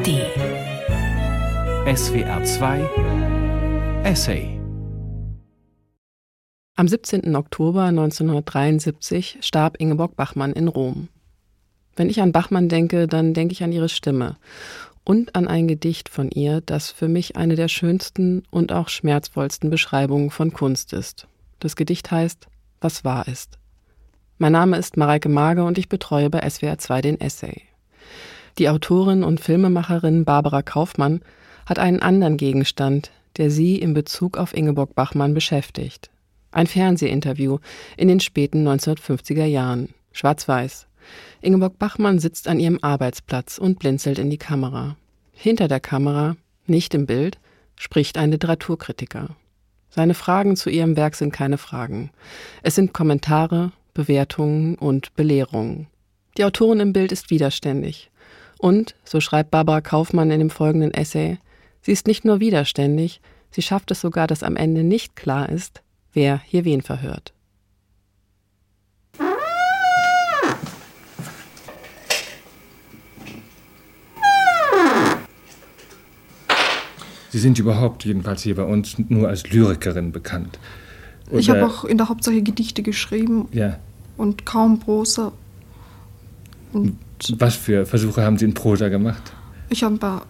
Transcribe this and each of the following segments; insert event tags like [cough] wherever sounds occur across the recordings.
ARD SWR 2 Essay Am 17. Oktober 1973 starb Ingeborg Bachmann in Rom. Wenn ich an Bachmann denke, dann denke ich an ihre Stimme und an ein Gedicht von ihr, das für mich eine der schönsten und auch schmerzvollsten Beschreibungen von Kunst ist. Das Gedicht heißt Was wahr ist. Mein Name ist Mareike Mage und ich betreue bei SWR 2 den Essay. Die Autorin und Filmemacherin Barbara Kaufmann hat einen anderen Gegenstand, der sie in Bezug auf Ingeborg Bachmann beschäftigt. Ein Fernsehinterview in den späten 1950er Jahren. Schwarz-Weiß. Ingeborg Bachmann sitzt an ihrem Arbeitsplatz und blinzelt in die Kamera. Hinter der Kamera, nicht im Bild, spricht ein Literaturkritiker. Seine Fragen zu ihrem Werk sind keine Fragen. Es sind Kommentare, Bewertungen und Belehrungen. Die Autorin im Bild ist widerständig. Und, so schreibt Barbara Kaufmann in dem folgenden Essay, sie ist nicht nur widerständig, sie schafft es sogar, dass am Ende nicht klar ist, wer hier wen verhört. Sie sind überhaupt, jedenfalls hier bei uns, nur als Lyrikerin bekannt. Oder ich habe auch in der Hauptsache Gedichte geschrieben. Ja. Und kaum Prosa. Und Was für Versuche haben Sie in Prosa gemacht? Ich habe ein paar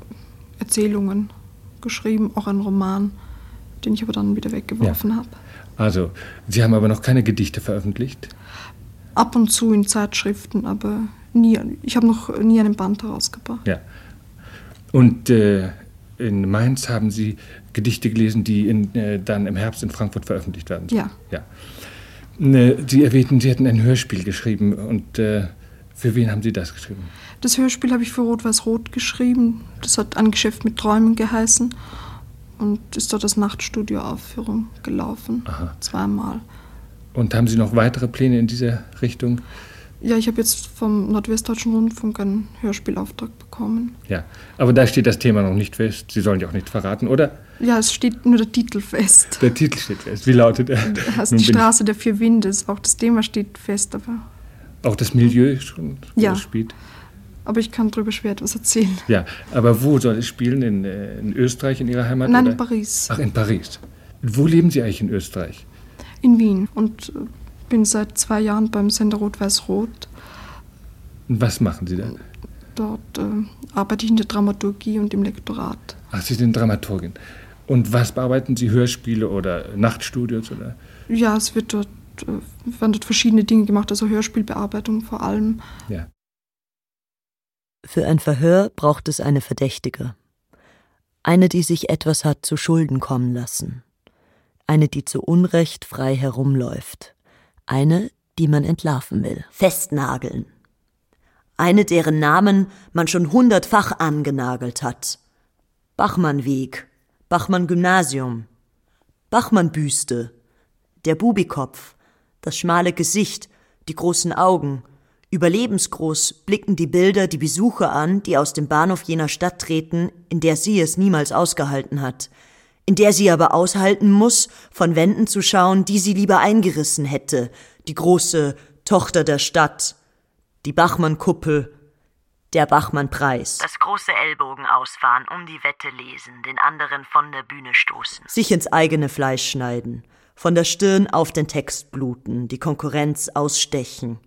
Erzählungen geschrieben, auch einen Roman, den ich aber dann wieder weggeworfen ja. habe. Also, Sie haben aber noch keine Gedichte veröffentlicht? Ab und zu in Zeitschriften, aber nie. Ich habe noch nie einen Band herausgebracht. Ja. Und äh, in Mainz haben Sie Gedichte gelesen, die in, äh, dann im Herbst in Frankfurt veröffentlicht werden. Ja. ja. Ne, Sie erwähnten, Sie hätten ein Hörspiel geschrieben. Und äh, für wen haben Sie das geschrieben? Das Hörspiel habe ich für Rot-Weiß-Rot geschrieben. Das hat ein Geschäft mit Träumen geheißen. Und ist dort als Nachtstudio-Aufführung gelaufen. Aha. Zweimal. Und haben Sie noch weitere Pläne in dieser Richtung? Ja, ich habe jetzt vom Nordwestdeutschen Rundfunk einen Hörspielauftrag bekommen. Ja, aber da steht das Thema noch nicht fest. Sie sollen ja auch nicht verraten, oder? Ja, es steht nur der Titel fest. Der Titel steht fest. Wie lautet er? Das heißt die Straße der vier Winde. Auch das Thema steht fest, aber. Auch das Milieu schon, ja. spielt? Aber ich kann darüber schwer etwas erzählen. Ja, aber wo soll es spielen? In, äh, in Österreich, in Ihrer Heimat? Nein, oder? in Paris. Ach, in Paris. Wo leben Sie eigentlich in Österreich? In Wien. Und äh, bin seit zwei Jahren beim Sender Rot-Weiß-Rot. Und was machen Sie da? Dort äh, arbeite ich in der Dramaturgie und im Lektorat. Ach, Sie sind Dramaturgin. Und was bearbeiten Sie? Hörspiele oder Nachtstudios? Oder? Ja, es wird dort, äh, werden dort verschiedene Dinge gemacht, also Hörspielbearbeitung vor allem. Ja. Für ein Verhör braucht es eine Verdächtige. Eine, die sich etwas hat zu Schulden kommen lassen. Eine, die zu Unrecht frei herumläuft. Eine, die man entlarven will. Festnageln. Eine, deren Namen man schon hundertfach angenagelt hat. Bachmann-Weg, Bachmann-Gymnasium, Bachmann-Büste, der Bubikopf, das schmale Gesicht, die großen Augen, Überlebensgroß blicken die Bilder die Besucher an, die aus dem Bahnhof jener Stadt treten, in der sie es niemals ausgehalten hat, in der sie aber aushalten muss, von Wänden zu schauen, die sie lieber eingerissen hätte, die große Tochter der Stadt, die Bachmann-Kuppel, der Bachmann-Preis. Das große Ellbogen ausfahren, um die Wette lesen, den anderen von der Bühne stoßen. Sich ins eigene Fleisch schneiden, von der Stirn auf den Text bluten, die Konkurrenz ausstechen,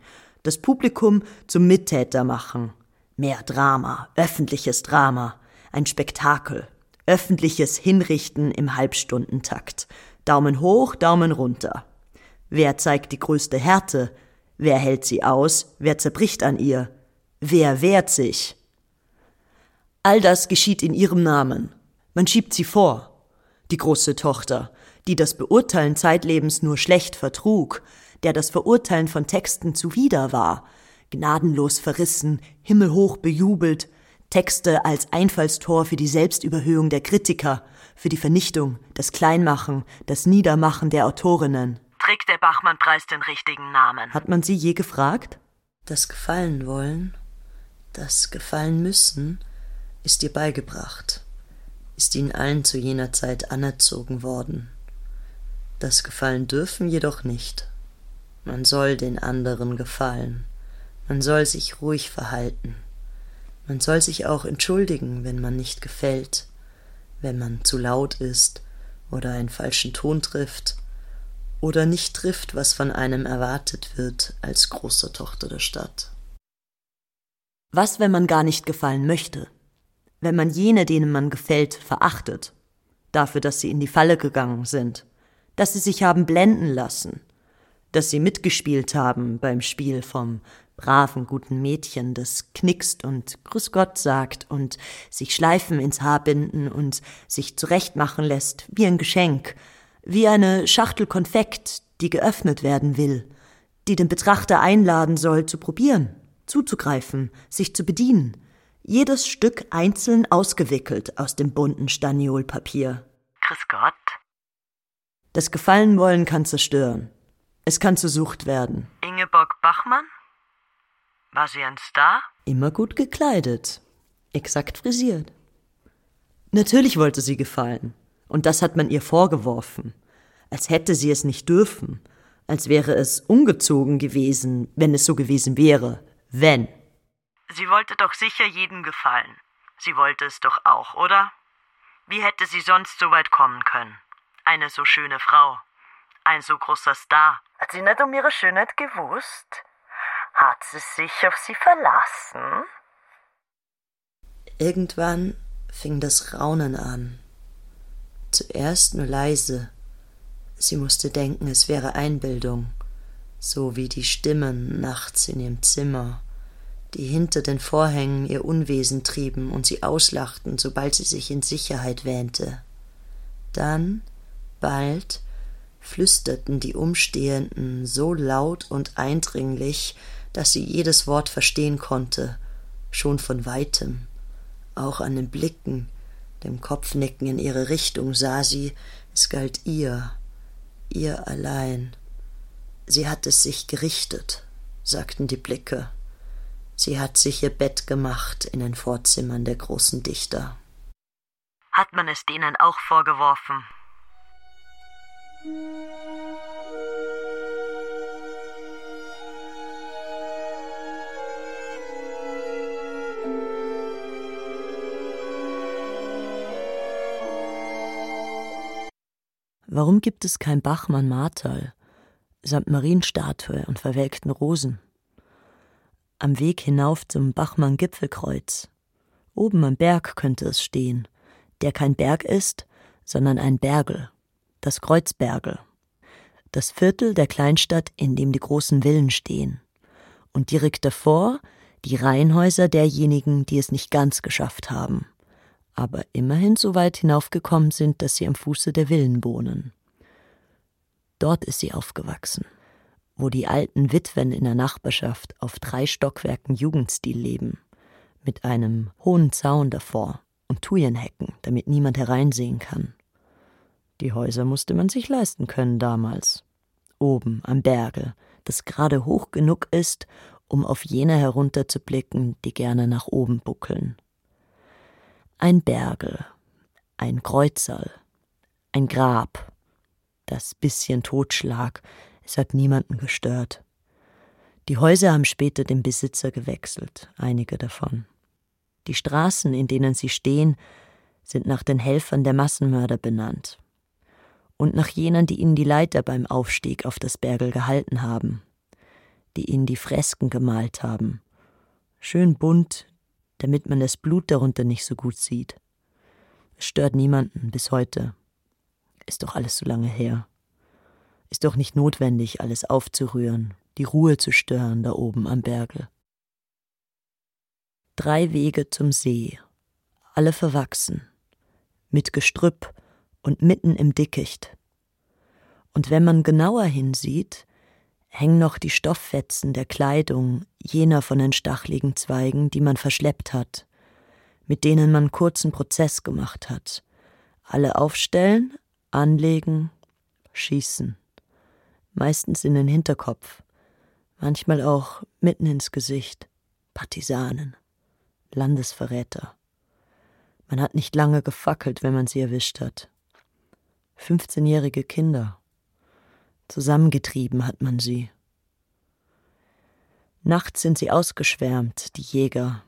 das Publikum zum Mittäter machen. Mehr Drama, öffentliches Drama, ein Spektakel, öffentliches Hinrichten im Halbstundentakt. Daumen hoch, Daumen runter. Wer zeigt die größte Härte? Wer hält sie aus? Wer zerbricht an ihr? Wer wehrt sich? All das geschieht in ihrem Namen. Man schiebt sie vor. Die große Tochter, die das Beurteilen Zeitlebens nur schlecht vertrug, der das Verurteilen von Texten zuwider war, gnadenlos verrissen, himmelhoch bejubelt, Texte als Einfallstor für die Selbstüberhöhung der Kritiker, für die Vernichtung, das Kleinmachen, das Niedermachen der Autorinnen. Trägt der Bachmann-Preis den richtigen Namen? Hat man sie je gefragt? Das Gefallen wollen, das Gefallen müssen, ist ihr beigebracht, ist ihnen allen zu jener Zeit anerzogen worden. Das Gefallen dürfen jedoch nicht. Man soll den anderen gefallen, man soll sich ruhig verhalten. Man soll sich auch entschuldigen, wenn man nicht gefällt, wenn man zu laut ist oder einen falschen Ton trifft oder nicht trifft, was von einem erwartet wird als großer Tochter der Stadt. Was, wenn man gar nicht gefallen möchte? Wenn man jene, denen man gefällt, verachtet, dafür, dass sie in die Falle gegangen sind, dass sie sich haben blenden lassen, dass sie mitgespielt haben beim Spiel vom braven, guten Mädchen, das knickst und Grüß Gott sagt und sich Schleifen ins Haar binden und sich zurechtmachen lässt, wie ein Geschenk, wie eine Schachtel Konfekt, die geöffnet werden will, die den Betrachter einladen soll, zu probieren, zuzugreifen, sich zu bedienen, jedes Stück einzeln ausgewickelt aus dem bunten Staniolpapier. Grüß Gott. Das Gefallenwollen kann zerstören. Es kann zur Sucht werden. Ingeborg Bachmann? War sie ein Star? Immer gut gekleidet. Exakt frisiert. Natürlich wollte sie gefallen. Und das hat man ihr vorgeworfen. Als hätte sie es nicht dürfen. Als wäre es ungezogen gewesen, wenn es so gewesen wäre. Wenn. Sie wollte doch sicher jedem gefallen. Sie wollte es doch auch, oder? Wie hätte sie sonst so weit kommen können? Eine so schöne Frau. Ein so großer Star. Hat sie nicht um ihre Schönheit gewusst? Hat sie sich auf sie verlassen? Irgendwann fing das Raunen an. Zuerst nur leise. Sie musste denken, es wäre Einbildung, so wie die Stimmen nachts in ihrem Zimmer, die hinter den Vorhängen ihr Unwesen trieben und sie auslachten, sobald sie sich in Sicherheit wähnte. Dann, bald, flüsterten die Umstehenden so laut und eindringlich, dass sie jedes Wort verstehen konnte, schon von weitem. Auch an den Blicken, dem Kopfnicken in ihre Richtung sah sie, es galt ihr, ihr allein. Sie hat es sich gerichtet, sagten die Blicke. Sie hat sich ihr Bett gemacht in den Vorzimmern der großen Dichter. Hat man es denen auch vorgeworfen? Warum gibt es kein Bachmann-Martal samt Marienstatue und verwelkten Rosen? Am Weg hinauf zum Bachmann-Gipfelkreuz. Oben am Berg könnte es stehen, der kein Berg ist, sondern ein Bergel, das Kreuzbergel, das Viertel der Kleinstadt, in dem die großen Villen stehen. Und direkt davor die Reihenhäuser derjenigen, die es nicht ganz geschafft haben aber immerhin so weit hinaufgekommen sind, dass sie am Fuße der Villen wohnen. Dort ist sie aufgewachsen, wo die alten Witwen in der Nachbarschaft auf drei Stockwerken Jugendstil leben, mit einem hohen Zaun davor und Thujenhecken, damit niemand hereinsehen kann. Die Häuser musste man sich leisten können damals. Oben am Berge, das gerade hoch genug ist, um auf jene herunterzublicken, die gerne nach oben buckeln ein Bergel, ein Kreuzerl, ein Grab, das bisschen Totschlag, es hat niemanden gestört. Die Häuser haben später den Besitzer gewechselt, einige davon. Die Straßen, in denen sie stehen, sind nach den Helfern der Massenmörder benannt und nach jenen, die ihnen die Leiter beim Aufstieg auf das Bergel gehalten haben, die ihnen die Fresken gemalt haben, schön bunt damit man das Blut darunter nicht so gut sieht. Es stört niemanden bis heute. Ist doch alles so lange her. Ist doch nicht notwendig, alles aufzurühren, die Ruhe zu stören da oben am Berge. Drei Wege zum See, alle verwachsen, mit Gestrüpp und mitten im Dickicht. Und wenn man genauer hinsieht, hängen noch die Stofffetzen der Kleidung jener von den stachligen Zweigen, die man verschleppt hat, mit denen man kurzen Prozess gemacht hat. Alle aufstellen, anlegen, schießen. Meistens in den Hinterkopf, manchmal auch mitten ins Gesicht. Partisanen, Landesverräter. Man hat nicht lange gefackelt, wenn man sie erwischt hat. 15-jährige Kinder, Zusammengetrieben hat man sie. Nachts sind sie ausgeschwärmt, die Jäger,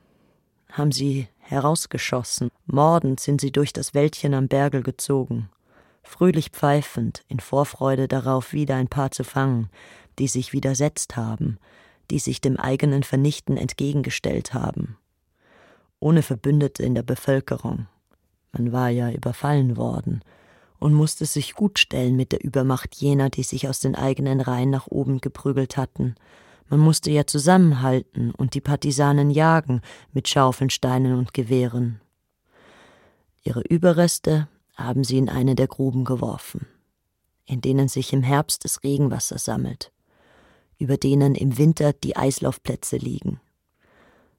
haben sie herausgeschossen, mordend sind sie durch das Wäldchen am Bergel gezogen, fröhlich pfeifend, in Vorfreude darauf, wieder ein Paar zu fangen, die sich widersetzt haben, die sich dem eigenen Vernichten entgegengestellt haben. Ohne Verbündete in der Bevölkerung. Man war ja überfallen worden und musste sich gut stellen mit der Übermacht jener, die sich aus den eigenen Reihen nach oben geprügelt hatten. Man musste ja zusammenhalten und die Partisanen jagen mit Schaufeln, Steinen und Gewehren. Ihre Überreste haben sie in eine der Gruben geworfen, in denen sich im Herbst das Regenwasser sammelt über denen im Winter die Eislaufplätze liegen.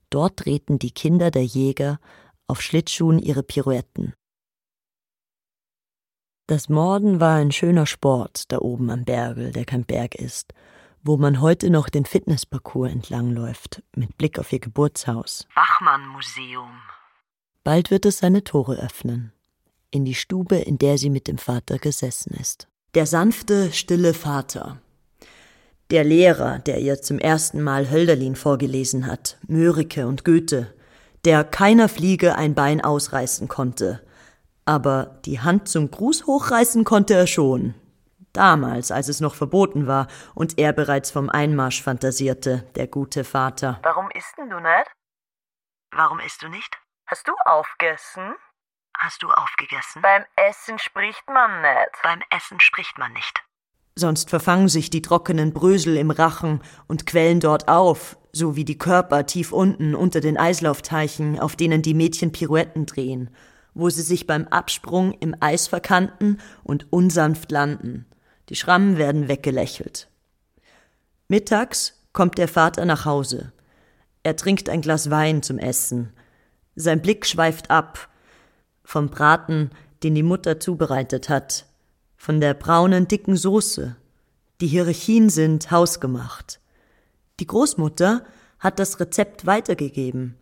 Dort treten die Kinder der Jäger auf Schlittschuhen ihre Pirouetten. Das Morden war ein schöner Sport da oben am Bergel, der kein Berg ist, wo man heute noch den Fitnessparcours entlangläuft, mit Blick auf ihr Geburtshaus. Bachmann Museum. Bald wird es seine Tore öffnen, in die Stube, in der sie mit dem Vater gesessen ist. Der sanfte, stille Vater, der Lehrer, der ihr zum ersten Mal Hölderlin vorgelesen hat, Mörike und Goethe, der keiner Fliege ein Bein ausreißen konnte, aber die Hand zum Gruß hochreißen konnte er schon. Damals, als es noch verboten war und er bereits vom Einmarsch fantasierte, der gute Vater. Warum isst denn du nicht? Warum isst du nicht? Hast du aufgegessen? Hast du aufgegessen? Beim Essen spricht man nicht. Beim Essen spricht man nicht sonst verfangen sich die trockenen Brösel im Rachen und quellen dort auf, so wie die Körper tief unten unter den Eislaufteichen, auf denen die Mädchen Pirouetten drehen, wo sie sich beim Absprung im Eis verkanten und unsanft landen. Die Schrammen werden weggelächelt. Mittags kommt der Vater nach Hause. Er trinkt ein Glas Wein zum Essen. Sein Blick schweift ab vom Braten, den die Mutter zubereitet hat, von der braunen, dicken Soße. Die Hierarchien sind hausgemacht. Die Großmutter hat das Rezept weitergegeben.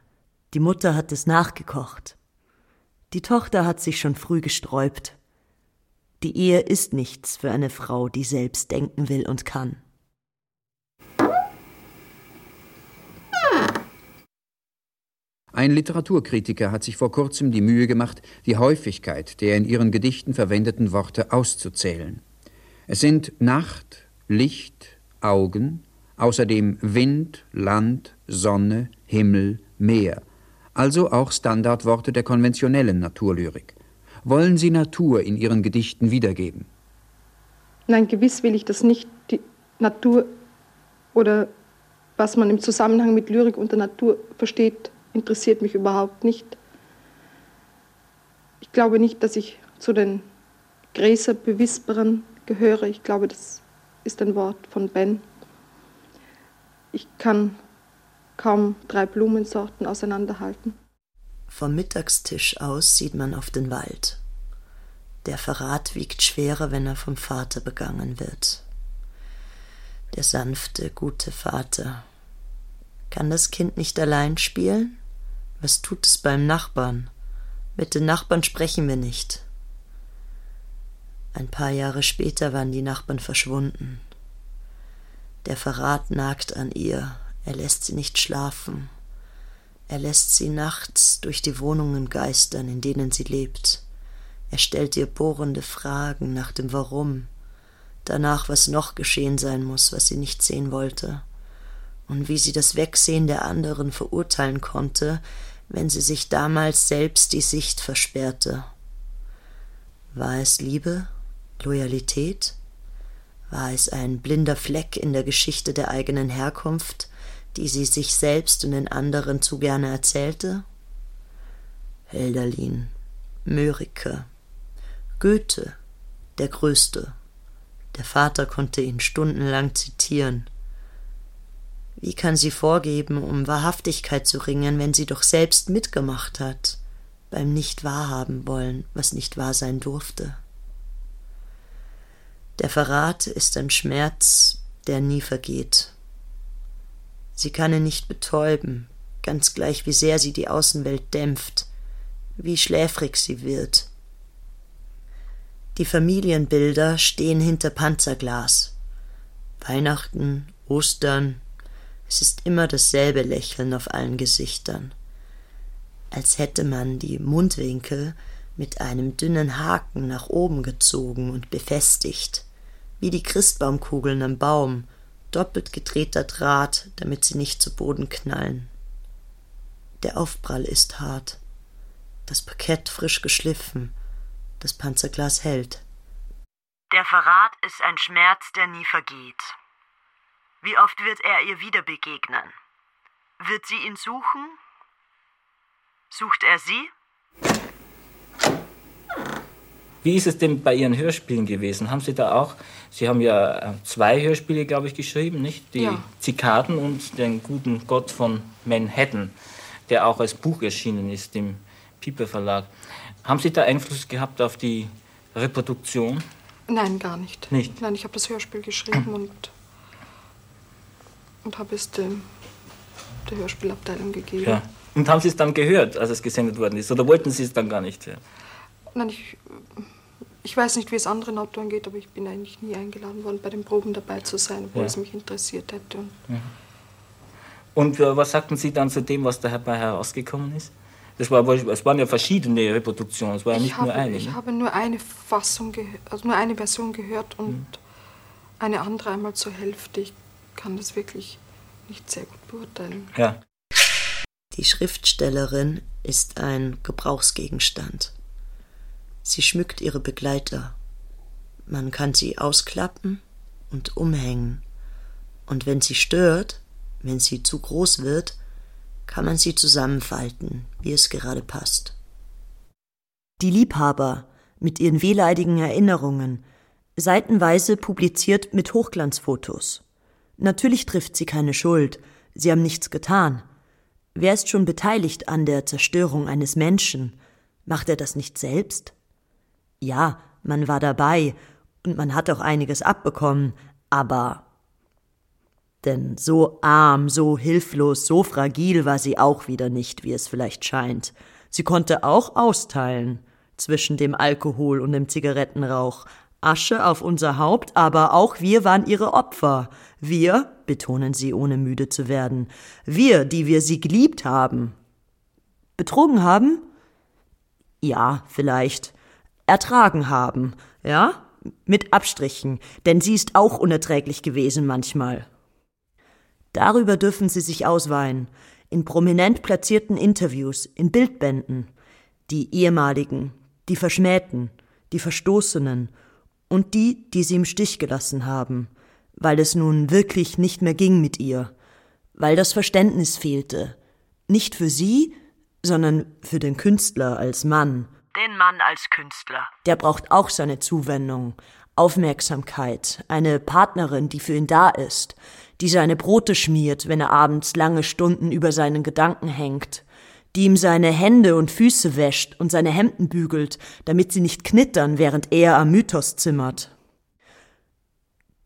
Die Mutter hat es nachgekocht. Die Tochter hat sich schon früh gesträubt. Die Ehe ist nichts für eine Frau, die selbst denken will und kann. Ein Literaturkritiker hat sich vor kurzem die Mühe gemacht, die Häufigkeit der in ihren Gedichten verwendeten Worte auszuzählen. Es sind Nacht, Licht, Augen, außerdem Wind, Land, Sonne, Himmel, Meer, also auch Standardworte der konventionellen Naturlyrik. Wollen Sie Natur in Ihren Gedichten wiedergeben? Nein, gewiss will ich das nicht. Die Natur oder was man im Zusammenhang mit Lyrik unter Natur versteht, interessiert mich überhaupt nicht. Ich glaube nicht, dass ich zu den Gräserbewisperern gehöre. Ich glaube, das ist ein Wort von Ben. Ich kann kaum drei Blumensorten auseinanderhalten. Vom Mittagstisch aus sieht man auf den Wald. Der Verrat wiegt schwerer, wenn er vom Vater begangen wird. Der sanfte, gute Vater. Kann das Kind nicht allein spielen? Was tut es beim Nachbarn? Mit den Nachbarn sprechen wir nicht. Ein paar Jahre später waren die Nachbarn verschwunden. Der Verrat nagt an ihr, er lässt sie nicht schlafen. Er lässt sie nachts durch die Wohnungen geistern, in denen sie lebt. Er stellt ihr bohrende Fragen nach dem Warum, danach, was noch geschehen sein muss, was sie nicht sehen wollte und wie sie das Wegsehen der anderen verurteilen konnte, wenn sie sich damals selbst die Sicht versperrte. War es Liebe, Loyalität? War es ein blinder Fleck in der Geschichte der eigenen Herkunft, die sie sich selbst und den anderen zu gerne erzählte? Hölderlin, Mörike, Goethe, der Größte. Der Vater konnte ihn stundenlang zitieren. Wie kann sie vorgeben, um Wahrhaftigkeit zu ringen, wenn sie doch selbst mitgemacht hat beim nicht wahrhaben wollen, was nicht wahr sein durfte? Der Verrat ist ein Schmerz, der nie vergeht. Sie kann ihn nicht betäuben, ganz gleich wie sehr sie die Außenwelt dämpft, wie schläfrig sie wird. Die Familienbilder stehen hinter Panzerglas. Weihnachten, Ostern, es ist immer dasselbe Lächeln auf allen Gesichtern. als hätte man die Mundwinkel mit einem dünnen Haken nach oben gezogen und befestigt, wie die Christbaumkugeln am Baum, doppelt gedrehter Draht, damit sie nicht zu Boden knallen. Der Aufprall ist hart, das Parkett frisch geschliffen, das Panzerglas hält. Der Verrat ist ein Schmerz, der nie vergeht. Wie oft wird er ihr wieder begegnen? Wird sie ihn suchen? Sucht er sie? Wie ist es denn bei Ihren Hörspielen gewesen? Haben Sie da auch, Sie haben ja äh, zwei Hörspiele, glaube ich, geschrieben, nicht? Die Ja. Zikaden und den guten Gott von Manhattan, der auch als Buch erschienen ist im Piper Verlag. Haben Sie da Einfluss gehabt auf die Reproduktion? Nein, gar nicht. Nicht? Nein, ich habe das Hörspiel geschrieben und, und habe es dem, der Hörspielabteilung gegeben. Ja. Und haben Sie es dann gehört, als es gesendet worden ist? Oder wollten Sie es dann gar nicht hören? Nein, ich, ich weiß nicht, wie es anderen Autoren geht, aber ich bin eigentlich nie eingeladen worden, bei den Proben dabei zu sein, obwohl Ja. es mich interessiert hätte. Und Und äh, was sagten Sie dann zu dem, was dabei herausgekommen ist? Das war, es waren ja verschiedene Reproduktionen, es war ja ich nicht habe, nur eine. ich ne? habe nur eine Fassung, also nur eine Version gehört und Mhm. eine andere einmal zur Hälfte. Ich kann das wirklich nicht sehr gut beurteilen. Ja. Die Schriftstellerin ist ein Gebrauchsgegenstand. Sie schmückt ihre Begleiter. Man kann sie ausklappen und umhängen. Und wenn sie stört, wenn sie zu groß wird, kann man sie zusammenfalten, wie es gerade passt. Die Liebhaber mit ihren wehleidigen Erinnerungen, seitenweise publiziert mit Hochglanzfotos. Natürlich trifft sie keine Schuld, sie haben nichts getan. Wer ist schon beteiligt an der Zerstörung eines Menschen? Macht er das nicht selbst? Ja, man war dabei und man hat auch einiges abbekommen, aber denn so arm, so hilflos, so fragil war sie auch wieder nicht, wie es vielleicht scheint. Sie konnte auch austeilen zwischen dem Alkohol und dem Zigarettenrauch. Asche auf unser Haupt, aber auch wir waren ihre Opfer. Wir, betonen sie, ohne müde zu werden, wir, die wir sie geliebt haben. Betrogen haben? Ja, vielleicht. Ertragen haben, ja? Mit Abstrichen, denn sie ist auch unerträglich gewesen manchmal. Darüber dürfen sie sich ausweinen, in prominent platzierten Interviews, in Bildbänden. Die ehemaligen, die Verschmähten, die Verstoßenen und die, die sie im Stich gelassen haben, weil es nun wirklich nicht mehr ging mit ihr, weil das Verständnis fehlte, nicht für sie, sondern für den Künstler als Mann. Den Mann als Künstler. Der braucht auch seine Zuwendung, Aufmerksamkeit, eine Partnerin, die für ihn da ist, die seine Brote schmiert, wenn er abends lange Stunden über seinen Gedanken hängt, die ihm seine Hände und Füße wäscht und seine Hemden bügelt, damit sie nicht knittern, während er am Mythos zimmert.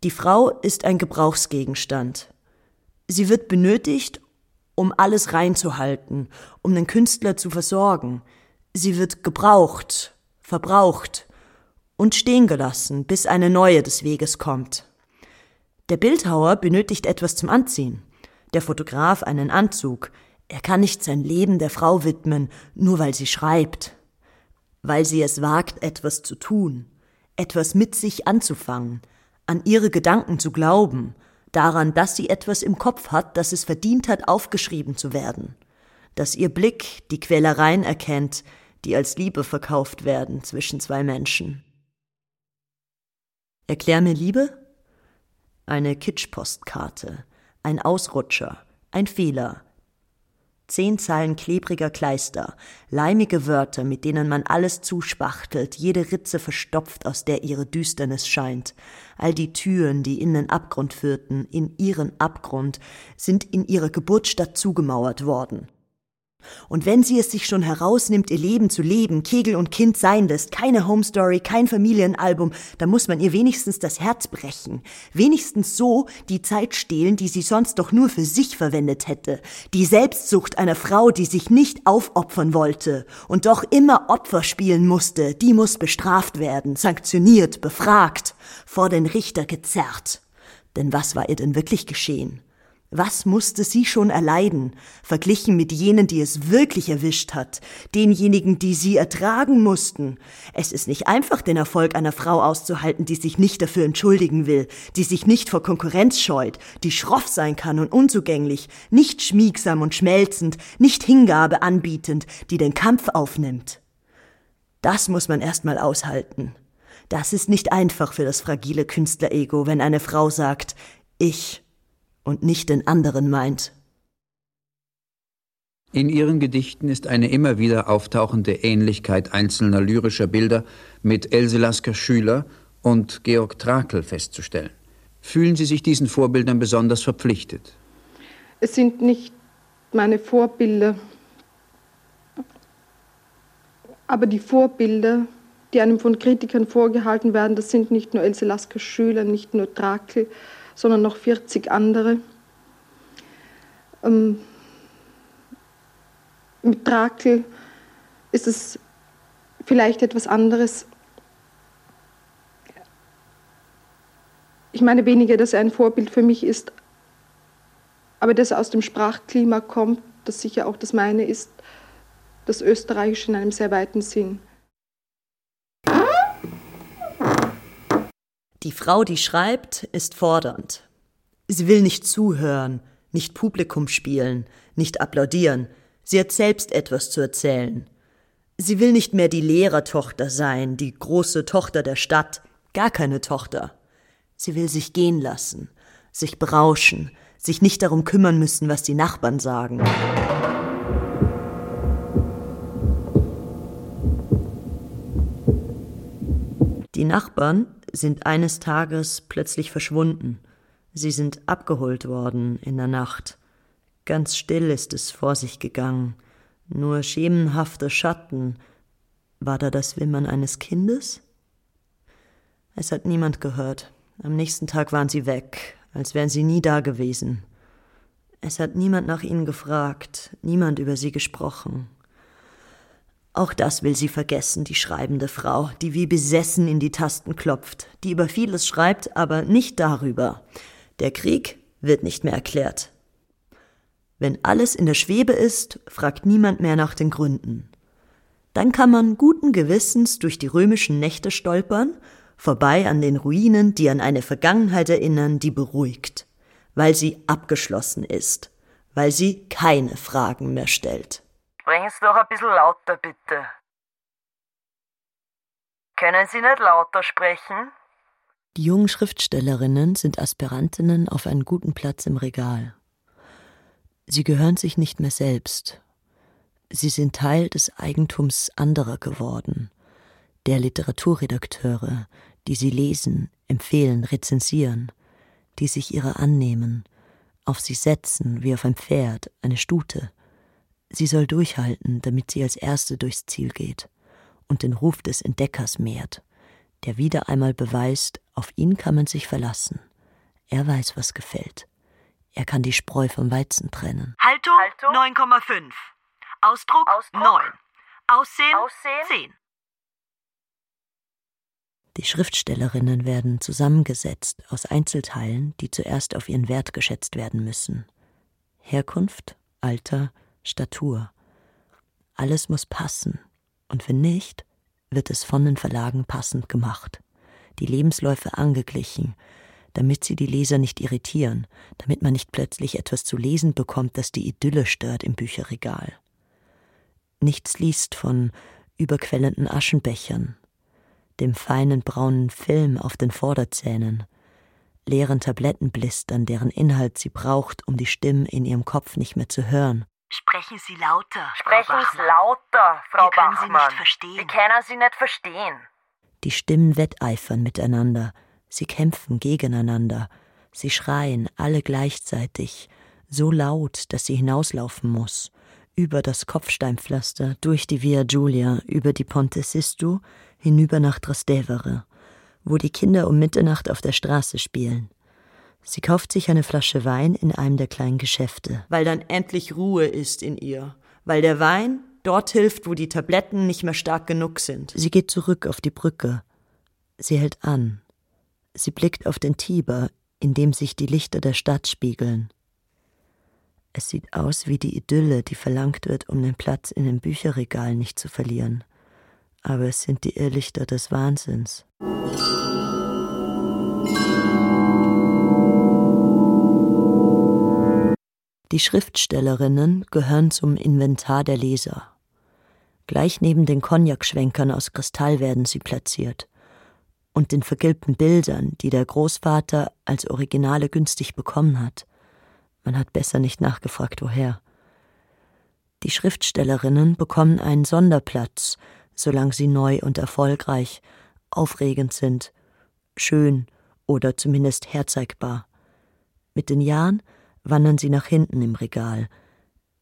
Die Frau ist ein Gebrauchsgegenstand. Sie wird benötigt, um alles reinzuhalten, um den Künstler zu versorgen. Sie wird gebraucht, verbraucht und stehen gelassen, bis eine neue des Weges kommt. Der Bildhauer benötigt etwas zum Anziehen, der Fotograf einen Anzug. Er kann nicht sein Leben der Frau widmen, nur weil sie schreibt, weil sie es wagt, etwas zu tun, etwas mit sich anzufangen, an ihre Gedanken zu glauben, daran, dass sie etwas im Kopf hat, das es verdient hat, aufgeschrieben zu werden, dass ihr Blick die Quälereien erkennt, die als Liebe verkauft werden zwischen zwei Menschen. Erklär mir Liebe? Eine Kitschpostkarte, ein Ausrutscher, ein Fehler. Zehn Zeilen klebriger Kleister, leimige Wörter, mit denen man alles zuspachtelt, jede Ritze verstopft, aus der ihre Düsternis scheint. All die Türen, die in den Abgrund führten, in ihren Abgrund, sind in ihrer Geburtsstadt zugemauert worden. Und wenn sie es sich schon herausnimmt, ihr Leben zu leben, Kegel und Kind sein lässt, keine Home Story, kein Familienalbum, dann muss man ihr wenigstens das Herz brechen. Wenigstens so die Zeit stehlen, die sie sonst doch nur für sich verwendet hätte. Die Selbstsucht einer Frau, die sich nicht aufopfern wollte und doch immer Opfer spielen musste, die muss bestraft werden, sanktioniert, befragt, vor den Richter gezerrt. Denn was war ihr denn wirklich geschehen? Was musste sie schon erleiden, verglichen mit jenen, die es wirklich erwischt hat, denjenigen, die sie ertragen mussten? Es ist nicht einfach, den Erfolg einer Frau auszuhalten, die sich nicht dafür entschuldigen will, die sich nicht vor Konkurrenz scheut, die schroff sein kann und unzugänglich, nicht schmiegsam und schmelzend, nicht Hingabe anbietend, die den Kampf aufnimmt. Das muss man erst mal aushalten. Das ist nicht einfach für das fragile Künstlerego, wenn eine Frau sagt, ich und nicht den anderen meint. In ihren Gedichten ist eine immer wieder auftauchende Ähnlichkeit einzelner lyrischer Bilder mit Else Lasker Schüler und Georg Trakl festzustellen. Fühlen Sie sich diesen Vorbildern besonders verpflichtet? Es sind nicht meine Vorbilder, aber die Vorbilder, die einem von Kritikern vorgehalten werden, das sind nicht nur Else Lasker Schüler, nicht nur Trakl, sondern noch 40 andere. Ähm, mit Trakl ist es vielleicht etwas anderes. Ich meine weniger, dass er ein Vorbild für mich ist, aber dass er aus dem Sprachklima kommt, das sicher auch das meine ist, das Österreichische in einem sehr weiten Sinn. Die Frau, die schreibt, ist fordernd. Sie will nicht zuhören, nicht Publikum spielen, nicht applaudieren. Sie hat selbst etwas zu erzählen. Sie will nicht mehr die Lehrertochter sein, die große Tochter der Stadt, gar keine Tochter. Sie will sich gehen lassen, sich berauschen, sich nicht darum kümmern müssen, was die Nachbarn sagen. Die Nachbarn sind eines Tages plötzlich verschwunden. Sie sind abgeholt worden in der Nacht. Ganz still ist es vor sich gegangen. Nur schemenhafte Schatten. War da das Wimmern eines Kindes? Es hat niemand gehört. Am nächsten Tag waren sie weg, als wären sie nie da gewesen. Es hat niemand nach ihnen gefragt, niemand über sie gesprochen. Auch das will sie vergessen, die schreibende Frau, die wie besessen in die Tasten klopft, die über vieles schreibt, aber nicht darüber. Der Krieg wird nicht mehr erklärt. Wenn alles in der Schwebe ist, fragt niemand mehr nach den Gründen. Dann kann man guten Gewissens durch die römischen Nächte stolpern, vorbei an den Ruinen, die an eine Vergangenheit erinnern, die beruhigt, weil sie abgeschlossen ist, weil sie keine Fragen mehr stellt. Sprechen Sie doch ein bisschen lauter, bitte. Können Sie nicht lauter sprechen? Die jungen Schriftstellerinnen sind Aspirantinnen auf einen guten Platz im Regal. Sie gehören sich nicht mehr selbst. Sie sind Teil des Eigentums anderer geworden, der Literaturredakteure, die sie lesen, empfehlen, rezensieren, die sich ihrer annehmen, auf sie setzen wie auf ein Pferd, eine Stute, Sie soll durchhalten, damit sie als Erste durchs Ziel geht und den Ruf des Entdeckers mehrt, der wieder einmal beweist, auf ihn kann man sich verlassen. Er weiß, was gefällt. Er kann die Spreu vom Weizen trennen. Haltung, Haltung 9,5. Ausdruck, Ausdruck 9. Aussehen, Aussehen 10. Die Schriftstellerinnen werden zusammengesetzt aus Einzelteilen, die zuerst auf ihren Wert geschätzt werden müssen. Herkunft, Alter, Statur. Alles muss passen, und wenn nicht, wird es von den Verlagen passend gemacht, die Lebensläufe angeglichen, damit sie die Leser nicht irritieren, damit man nicht plötzlich etwas zu lesen bekommt, das die Idylle stört im Bücherregal. Nichts liest von überquellenden Aschenbechern, dem feinen braunen Film auf den Vorderzähnen, leeren Tablettenblistern, deren Inhalt sie braucht, um die Stimmen in ihrem Kopf nicht mehr zu hören, Sprechen Sie lauter, Sprechen Frau Sie lauter, Frau Wir können Bachmann. Sie nicht verstehen. Wir können Sie nicht verstehen. Die Stimmen wetteifern miteinander, sie kämpfen gegeneinander, sie schreien alle gleichzeitig, so laut, dass sie hinauslaufen muss, über das Kopfsteinpflaster, durch die Via Giulia, über die Ponte Sistu, hinüber nach Trastevere, wo die Kinder um Mitternacht auf der Straße spielen. Sie kauft sich eine Flasche Wein in einem der kleinen Geschäfte. Weil dann endlich Ruhe ist in ihr. Weil der Wein dort hilft, wo die Tabletten nicht mehr stark genug sind. Sie geht zurück auf die Brücke. Sie hält an. Sie blickt auf den Tiber, in dem sich die Lichter der Stadt spiegeln. Es sieht aus wie die Idylle, die verlangt wird, um den Platz in den Bücherregalen nicht zu verlieren. Aber es sind die Irrlichter des Wahnsinns. Die Schriftstellerinnen gehören zum Inventar der Leser. Gleich neben den Cognac-Schwenkern aus Kristall werden sie platziert. Und den vergilbten Bildern, die der Großvater als Originale günstig bekommen hat. Man hat besser nicht nachgefragt, woher. Die Schriftstellerinnen bekommen einen Sonderplatz, solange sie neu und erfolgreich, aufregend sind, schön oder zumindest herzeigbar. Mit den Jahren wandern sie nach hinten im Regal,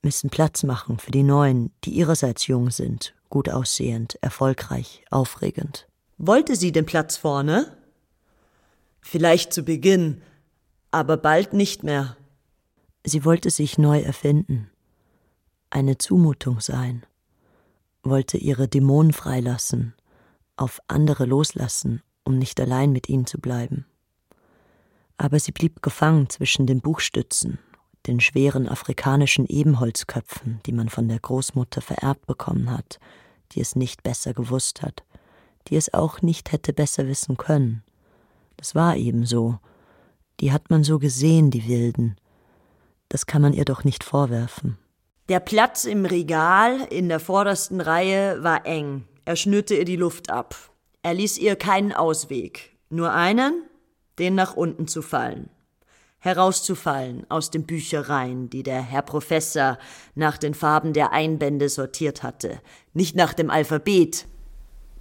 müssen Platz machen für die Neuen, die ihrerseits jung sind, gut aussehend, erfolgreich, aufregend. Wollte sie den Platz vorne? Vielleicht zu Beginn, aber bald nicht mehr. Sie wollte sich neu erfinden, eine Zumutung sein, wollte ihre Dämonen freilassen, auf andere loslassen, um nicht allein mit ihnen zu bleiben. Aber sie blieb gefangen zwischen den Buchstützen, den schweren afrikanischen Ebenholzköpfen, die man von der Großmutter vererbt bekommen hat, die es nicht besser gewusst hat, die es auch nicht hätte besser wissen können. Das war eben so. Die hat man so gesehen, die Wilden, das kann man ihr doch nicht vorwerfen. Der Platz im Regal in der vordersten Reihe war eng. Er schnürte ihr die Luft ab. Er ließ ihr keinen Ausweg. Nur einen, den nach unten zu fallen. Herauszufallen aus den Büchereien, die der Herr Professor nach den Farben der Einbände sortiert hatte, nicht nach dem Alphabet.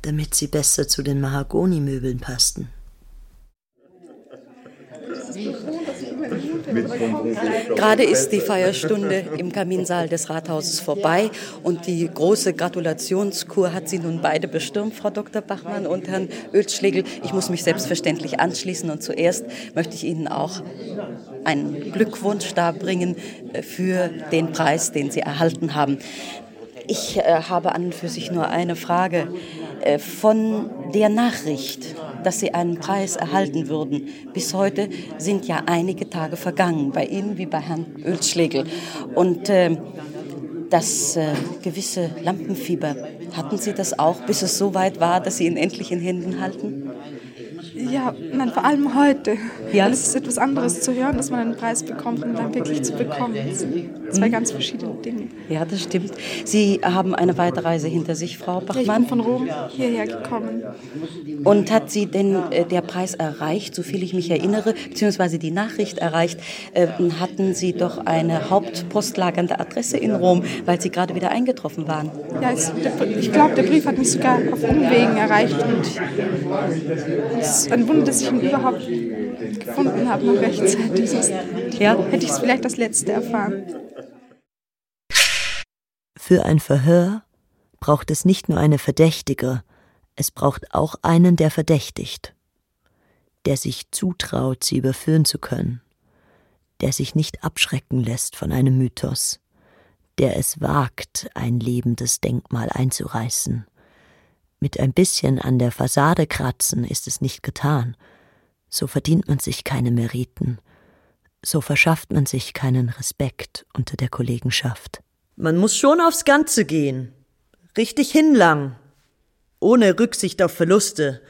Damit sie besser zu den Mahagonimöbeln passten. Gerade ist die Feierstunde im Kaminsaal des Rathauses vorbei und die große Gratulationskur hat Sie nun beide bestürmt, Frau Dr. Bachmann und Herrn Ölschlegel. Ich muss mich selbstverständlich anschließen und zuerst möchte ich Ihnen auch einen Glückwunsch darbringen für den Preis, den Sie erhalten haben. Ich äh, habe an und für sich nur eine Frage. Äh, von der Nachricht, dass Sie einen Preis erhalten würden, bis heute sind ja einige Tage vergangen, bei Ihnen wie bei Herrn Ölschlegel. Und äh, das äh, gewisse Lampenfieber, hatten Sie das auch, bis es so weit war, dass Sie ihn endlich in Händen halten? Ja, nein, vor allem heute. Ja. Es ist etwas anderes zu hören, dass man einen Preis bekommt und dann wirklich zu bekommen. Das sind zwei mhm. ganz verschiedene Dinge. Ja, das stimmt. Sie haben eine Weiterreise hinter sich, Frau Bachmann. Ja, ich bin von Rom hierher gekommen. Und hat Sie denn äh, der Preis erreicht, soviel ich mich erinnere, beziehungsweise die Nachricht erreicht, äh, hatten Sie doch eine hauptpostlagernde Adresse in Rom, weil Sie gerade wieder eingetroffen waren? Ja, es, ich glaube, der Brief hat mich sogar auf Umwegen erreicht und es ein Wunder, dass ich ihn überhaupt gefunden habe, noch rechtzeitig. Ja. hätte ich es vielleicht das letzte erfahren. Für ein Verhör braucht es nicht nur eine Verdächtige, es braucht auch einen, der verdächtigt, der sich zutraut, sie überführen zu können, der sich nicht abschrecken lässt von einem Mythos, der es wagt, ein lebendes Denkmal einzureißen mit ein bisschen an der Fassade kratzen ist es nicht getan. So verdient man sich keine Meriten. So verschafft man sich keinen Respekt unter der Kollegenschaft. Man muss schon aufs Ganze gehen. Richtig hinlangen. Ohne Rücksicht auf Verluste.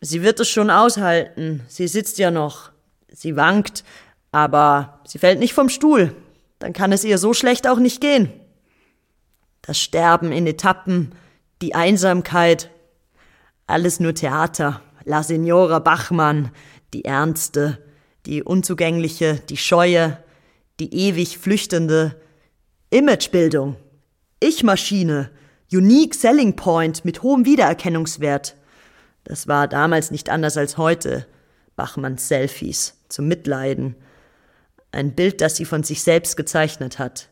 Sie wird es schon aushalten. Sie sitzt ja noch. Sie wankt, aber sie fällt nicht vom Stuhl. Dann kann es ihr so schlecht auch nicht gehen. Das Sterben in Etappen, die Einsamkeit, alles nur Theater. La Signora Bachmann, die Ernste, die Unzugängliche, die Scheue, die ewig Flüchtende. Imagebildung, Ich-Maschine, Unique Selling Point mit hohem Wiedererkennungswert. Das war damals nicht anders als heute. Bachmanns Selfies zum Mitleiden. Ein Bild, das sie von sich selbst gezeichnet hat,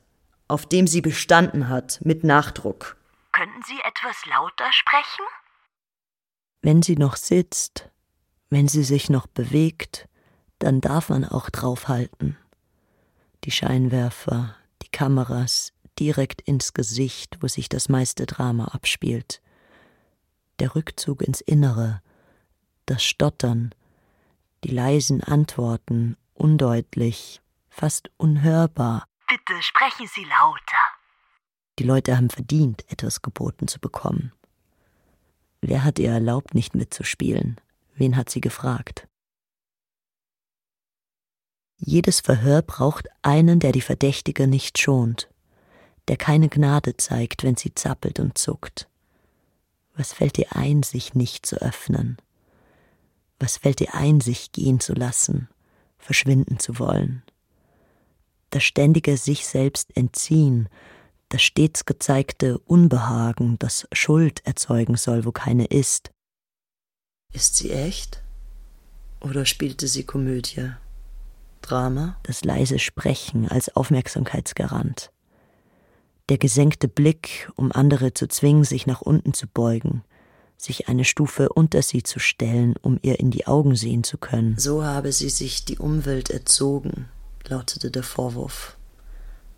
auf dem sie bestanden hat, mit Nachdruck. Könnten Sie etwas lauter sprechen? Wenn sie noch sitzt, wenn sie sich noch bewegt, dann darf man auch draufhalten. Die Scheinwerfer, die Kameras, direkt ins Gesicht, wo sich das meiste Drama abspielt. Der Rückzug ins Innere, das Stottern, die leisen Antworten, undeutlich, fast unhörbar. Bitte sprechen Sie lauter. Die Leute haben verdient, etwas geboten zu bekommen. Wer hat ihr erlaubt, nicht mitzuspielen? Wen hat sie gefragt? Jedes Verhör braucht einen, der die Verdächtige nicht schont, der keine Gnade zeigt, wenn sie zappelt und zuckt. Was fällt dir ein, sich nicht zu öffnen? Was fällt dir ein, sich gehen zu lassen, verschwinden zu wollen? Das ständige sich selbst entziehen, das stets gezeigte Unbehagen, das Schuld erzeugen soll, wo keine ist. Ist sie echt? Oder spielte sie Komödie? Drama? Das leise Sprechen als Aufmerksamkeitsgarant. Der gesenkte Blick, um andere zu zwingen, sich nach unten zu beugen, sich eine Stufe unter sie zu stellen, um ihr in die Augen sehen zu können. So habe sie sich die Umwelt erzogen, lautete der Vorwurf.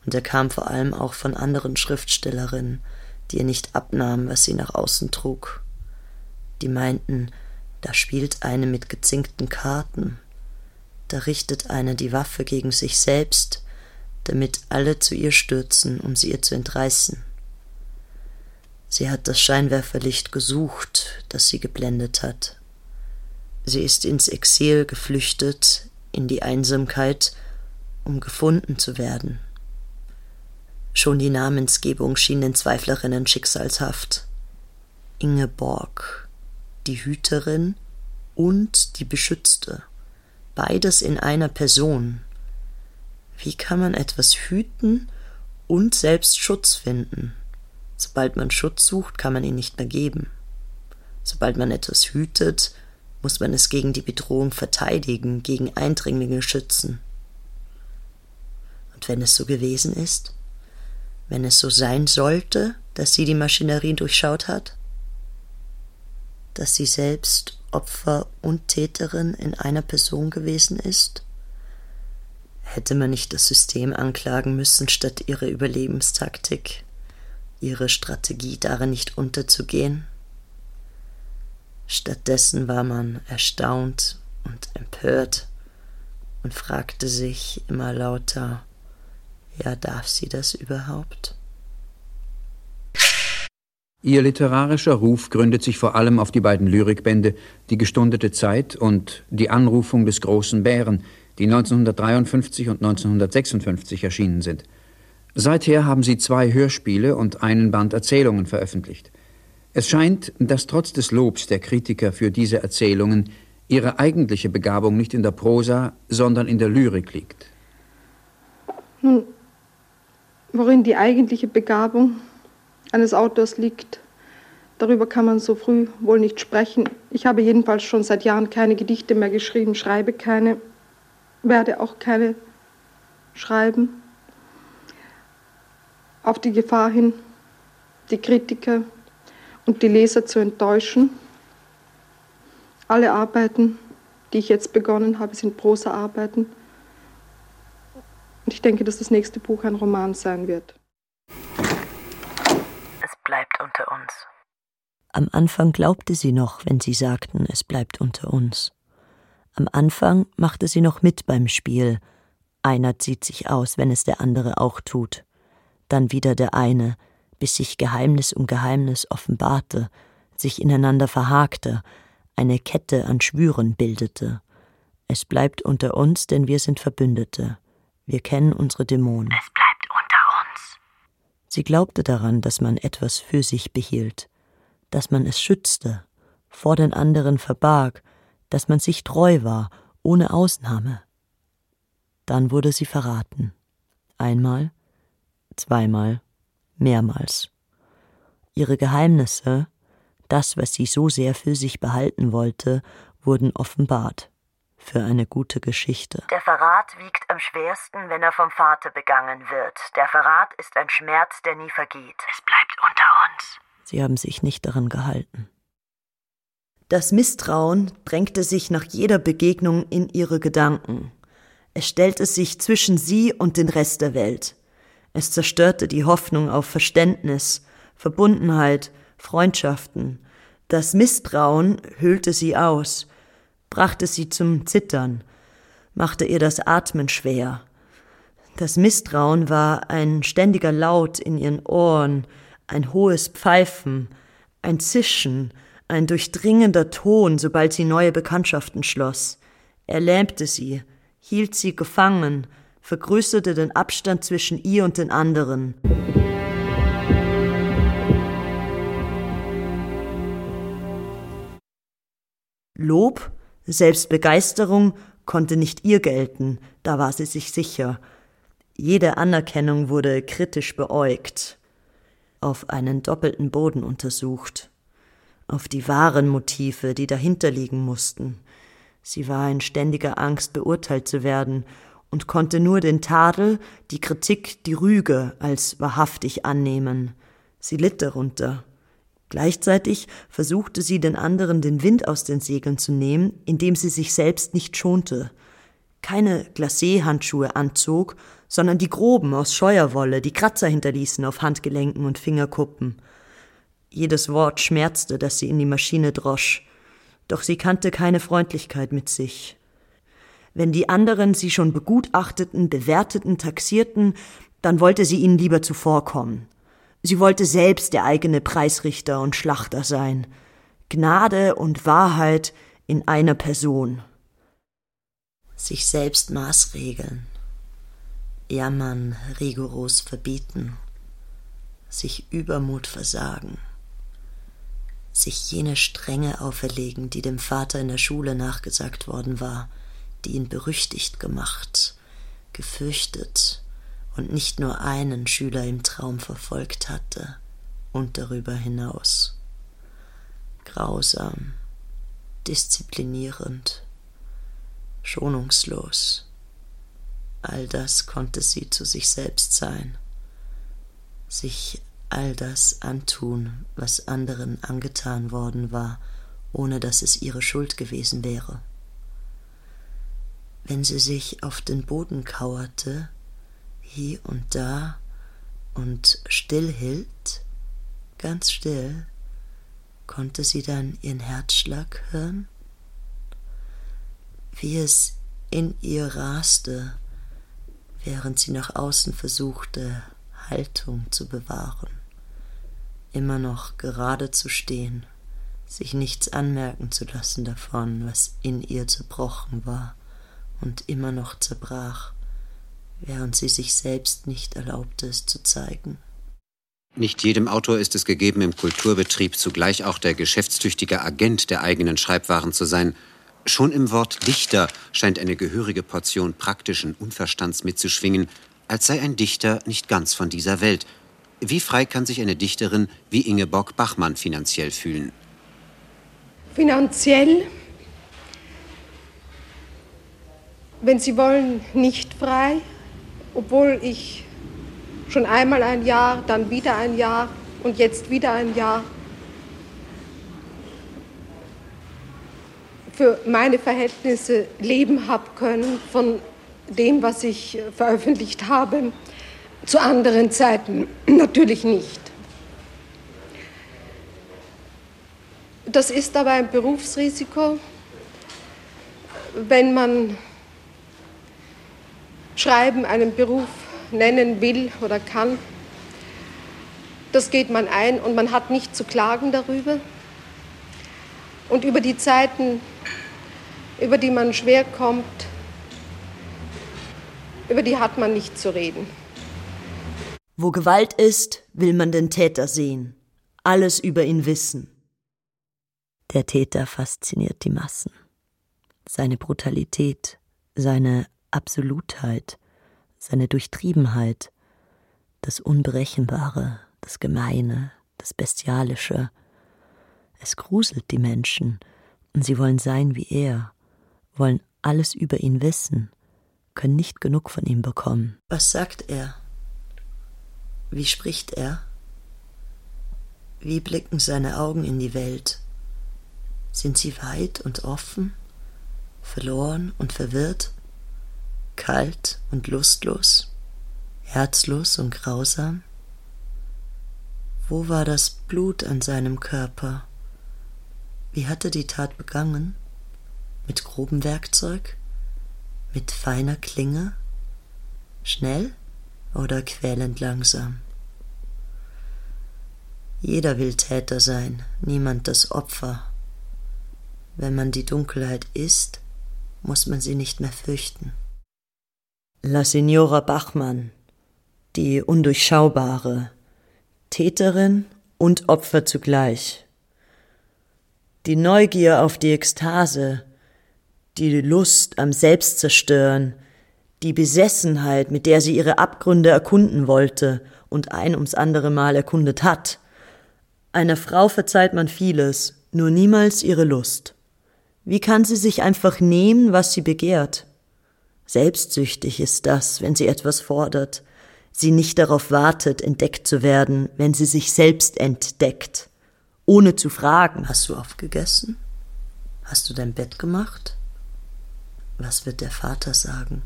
Und er kam vor allem auch von anderen Schriftstellerinnen, die ihr nicht abnahmen, was sie nach außen trug. Die meinten, da spielt eine mit gezinkten Karten, da richtet eine die Waffe gegen sich selbst, damit alle zu ihr stürzen, um sie ihr zu entreißen. Sie hat das Scheinwerferlicht gesucht, das sie geblendet hat. Sie ist ins Exil geflüchtet, in die Einsamkeit, um gefunden zu werden. Schon die Namensgebung schien den Zweiflerinnen schicksalshaft. Ingeborg, die Hüterin und die Beschützte, beides in einer Person. Wie kann man etwas hüten und selbst Schutz finden? Sobald man Schutz sucht, kann man ihn nicht mehr geben. Sobald man etwas hütet, muss man es gegen die Bedrohung verteidigen, gegen Eindringlinge schützen. Und wenn es so gewesen ist, wenn es so sein sollte, dass sie die Maschinerie durchschaut hat, dass sie selbst Opfer und Täterin in einer Person gewesen ist? Hätte man nicht das System anklagen müssen, statt ihre Überlebenstaktik, ihre Strategie darin nicht unterzugehen? Stattdessen war man erstaunt und empört und fragte sich immer lauter, ja, darf sie das überhaupt? Ihr literarischer Ruf gründet sich vor allem auf die beiden Lyrikbände Die gestundete Zeit und Die Anrufung des großen Bären, die 1953 und 1956 erschienen sind. Seither haben sie zwei Hörspiele und einen Band Erzählungen veröffentlicht. Es scheint, dass trotz des Lobs der Kritiker für diese Erzählungen ihre eigentliche Begabung nicht in der Prosa, sondern in der Lyrik liegt. Nun, worin die eigentliche Begabung eines Autors liegt, darüber kann man so früh wohl nicht sprechen. Ich habe jedenfalls schon seit Jahren keine Gedichte mehr geschrieben, schreibe keine, werde auch keine schreiben. Auf die Gefahr hin, die Kritiker und die Leser zu enttäuschen. Alle Arbeiten, die ich jetzt begonnen habe, sind Prosa-Arbeiten. Und ich denke, dass das nächste Buch ein Roman sein wird. Es bleibt unter uns. Am Anfang glaubte sie noch, wenn sie sagten, es bleibt unter uns. Am Anfang machte sie noch mit beim Spiel. Einer zieht sich aus, wenn es der andere auch tut. Dann wieder der eine, bis sich Geheimnis um Geheimnis offenbarte, sich ineinander verhakte, eine Kette an Schwüren bildete. Es bleibt unter uns, denn wir sind Verbündete. Wir kennen unsere Dämonen. Es bleibt unter uns. Sie glaubte daran, dass man etwas für sich behielt, dass man es schützte, vor den anderen verbarg, dass man sich treu war, ohne Ausnahme. Dann wurde sie verraten. Einmal, zweimal, mehrmals. Ihre Geheimnisse, das, was sie so sehr für sich behalten wollte, wurden offenbart für eine gute Geschichte. Der Verrat wiegt am schwersten, wenn er vom Vater begangen wird. Der Verrat ist ein Schmerz, der nie vergeht. Es bleibt unter uns. Sie haben sich nicht daran gehalten. Das Misstrauen drängte sich nach jeder Begegnung in ihre Gedanken. Es stellte sich zwischen sie und den Rest der Welt. Es zerstörte die Hoffnung auf Verständnis, Verbundenheit, Freundschaften. Das Misstrauen hüllte sie aus, brachte sie zum Zittern, machte ihr das Atmen schwer. Das Misstrauen war ein ständiger Laut in ihren Ohren, ein hohes Pfeifen, ein Zischen, ein durchdringender Ton, sobald sie neue Bekanntschaften schloss. Er lähmte sie, hielt sie gefangen, vergrößerte den Abstand zwischen ihr und den anderen. Lob, Selbstbegeisterung konnte nicht ihr gelten, da war sie sich sicher. Jede Anerkennung wurde kritisch beäugt, auf einen doppelten Boden untersucht, auf die wahren Motive, die dahinter liegen mussten. Sie war in ständiger Angst, beurteilt zu werden und konnte nur den Tadel, die Kritik, die Rüge als wahrhaftig annehmen. Sie litt darunter. Gleichzeitig versuchte sie den anderen den Wind aus den Segeln zu nehmen, indem sie sich selbst nicht schonte. Keine Glacé-Handschuhe anzog, sondern die groben aus Scheuerwolle, die Kratzer hinterließen auf Handgelenken und Fingerkuppen. Jedes Wort schmerzte, das sie in die Maschine drosch, doch sie kannte keine Freundlichkeit mit sich. Wenn die anderen sie schon begutachteten, bewerteten, taxierten, dann wollte sie ihnen lieber zuvorkommen. Sie wollte selbst der eigene Preisrichter und Schlachter sein. Gnade und Wahrheit in einer Person. Sich selbst maßregeln. Jammern rigoros verbieten. Sich Übermut versagen. Sich jene Strenge auferlegen, die dem Vater in der Schule nachgesagt worden war – die ihn berüchtigt gemacht, gefürchtet und nicht nur einen Schüler im Traum verfolgt hatte und darüber hinaus. Grausam, disziplinierend, schonungslos. All das konnte sie zu sich selbst sein, sich all das antun, was anderen angetan worden war, ohne dass es ihre Schuld gewesen wäre wenn sie sich auf den Boden kauerte, hier und da und still hielt, ganz still, konnte sie dann ihren Herzschlag hören, wie es in ihr raste, während sie nach außen versuchte, Haltung zu bewahren, immer noch gerade zu stehen, sich nichts anmerken zu lassen davon, was in ihr zerbrochen war und immer noch zerbrach, während sie sich selbst nicht erlaubte, es zu zeigen. Nicht jedem Autor ist es gegeben, im Kulturbetrieb zugleich auch der geschäftstüchtige Agent der eigenen Schreibwaren zu sein. Schon im Wort Dichter scheint eine gehörige Portion praktischen Unverstands mitzuschwingen, als sei ein Dichter nicht ganz von dieser Welt. Wie frei kann sich eine Dichterin wie Ingeborg Bachmann finanziell fühlen? Finanziell wenn Sie wollen, nicht frei, obwohl ich schon einmal ein Jahr, dann wieder ein Jahr und jetzt wieder ein Jahr für meine Verhältnisse leben habe können von dem, was ich veröffentlicht habe, zu anderen Zeiten natürlich nicht. Das ist aber ein Berufsrisiko, wenn man Schreiben einen Beruf nennen will oder kann. Das geht man ein und man hat nicht zu klagen darüber. Und über die Zeiten, über die man schwer kommt, über die hat man nicht zu reden. Wo Gewalt ist, will man den Täter sehen, alles über ihn wissen. Der Täter fasziniert die Massen. Seine Brutalität, seine Absolutheit, seine Durchtriebenheit, das Unberechenbare, das Gemeine, das Bestialische. Es gruselt die Menschen, und sie wollen sein wie er, wollen alles über ihn wissen, können nicht genug von ihm bekommen. Was sagt er? Wie spricht er? Wie blicken seine Augen in die Welt? Sind sie weit und offen, verloren und verwirrt? Kalt und lustlos, herzlos und grausam? Wo war das Blut an seinem Körper? Wie hatte die Tat begangen? Mit grobem Werkzeug? Mit feiner Klinge? Schnell oder quälend langsam? Jeder will Täter sein, niemand das Opfer. Wenn man die Dunkelheit ist, muss man sie nicht mehr fürchten. La Signora Bachmann, die Undurchschaubare, Täterin und Opfer zugleich. Die Neugier auf die Ekstase, die Lust am Selbstzerstören, die Besessenheit, mit der sie ihre Abgründe erkunden wollte und ein ums andere Mal erkundet hat. Einer Frau verzeiht man vieles, nur niemals ihre Lust. Wie kann sie sich einfach nehmen, was sie begehrt? Selbstsüchtig ist das, wenn sie etwas fordert, sie nicht darauf wartet, entdeckt zu werden, wenn sie sich selbst entdeckt, ohne zu fragen, hast du aufgegessen? Hast du dein Bett gemacht? Was wird der Vater sagen?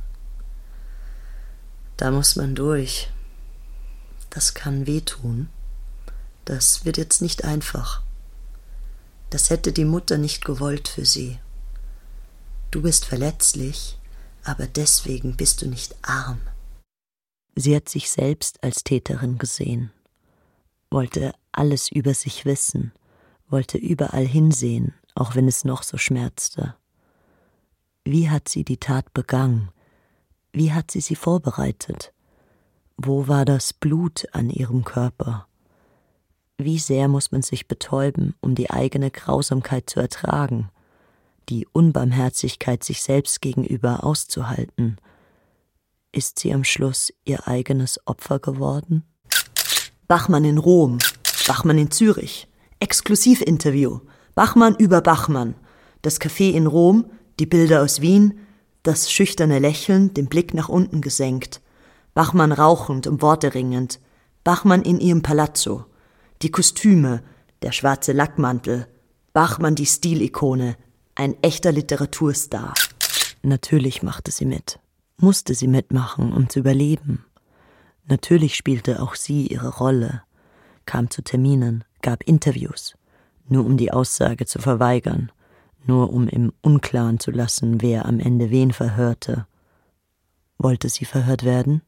Da muss man durch. Das kann wehtun. Das wird jetzt nicht einfach. Das hätte die Mutter nicht gewollt für sie. Du bist verletzlich, aber deswegen bist du nicht arm. Sie hat sich selbst als Täterin gesehen, wollte alles über sich wissen, wollte überall hinsehen, auch wenn es noch so schmerzte. Wie hat sie die Tat begangen? Wie hat sie sie vorbereitet? Wo war das Blut an ihrem Körper? Wie sehr muss man sich betäuben, um die eigene Grausamkeit zu ertragen, die Unbarmherzigkeit sich selbst gegenüber auszuhalten, ist sie am Schluss ihr eigenes Opfer geworden? Bachmann in Rom, Bachmann in Zürich, Exklusivinterview, Bachmann über Bachmann, das Café in Rom, die Bilder aus Wien, das schüchterne Lächeln, den Blick nach unten gesenkt, Bachmann rauchend, um Worte ringend, Bachmann in ihrem Palazzo, die Kostüme, der schwarze Lackmantel, Bachmann die Stilikone, ein echter Literaturstar. Natürlich machte sie mit musste sie mitmachen, um zu überleben. Natürlich spielte auch sie ihre Rolle, kam zu Terminen, gab Interviews, nur um die Aussage zu verweigern, nur um im Unklaren zu lassen, wer am Ende wen verhörte. Wollte sie verhört werden?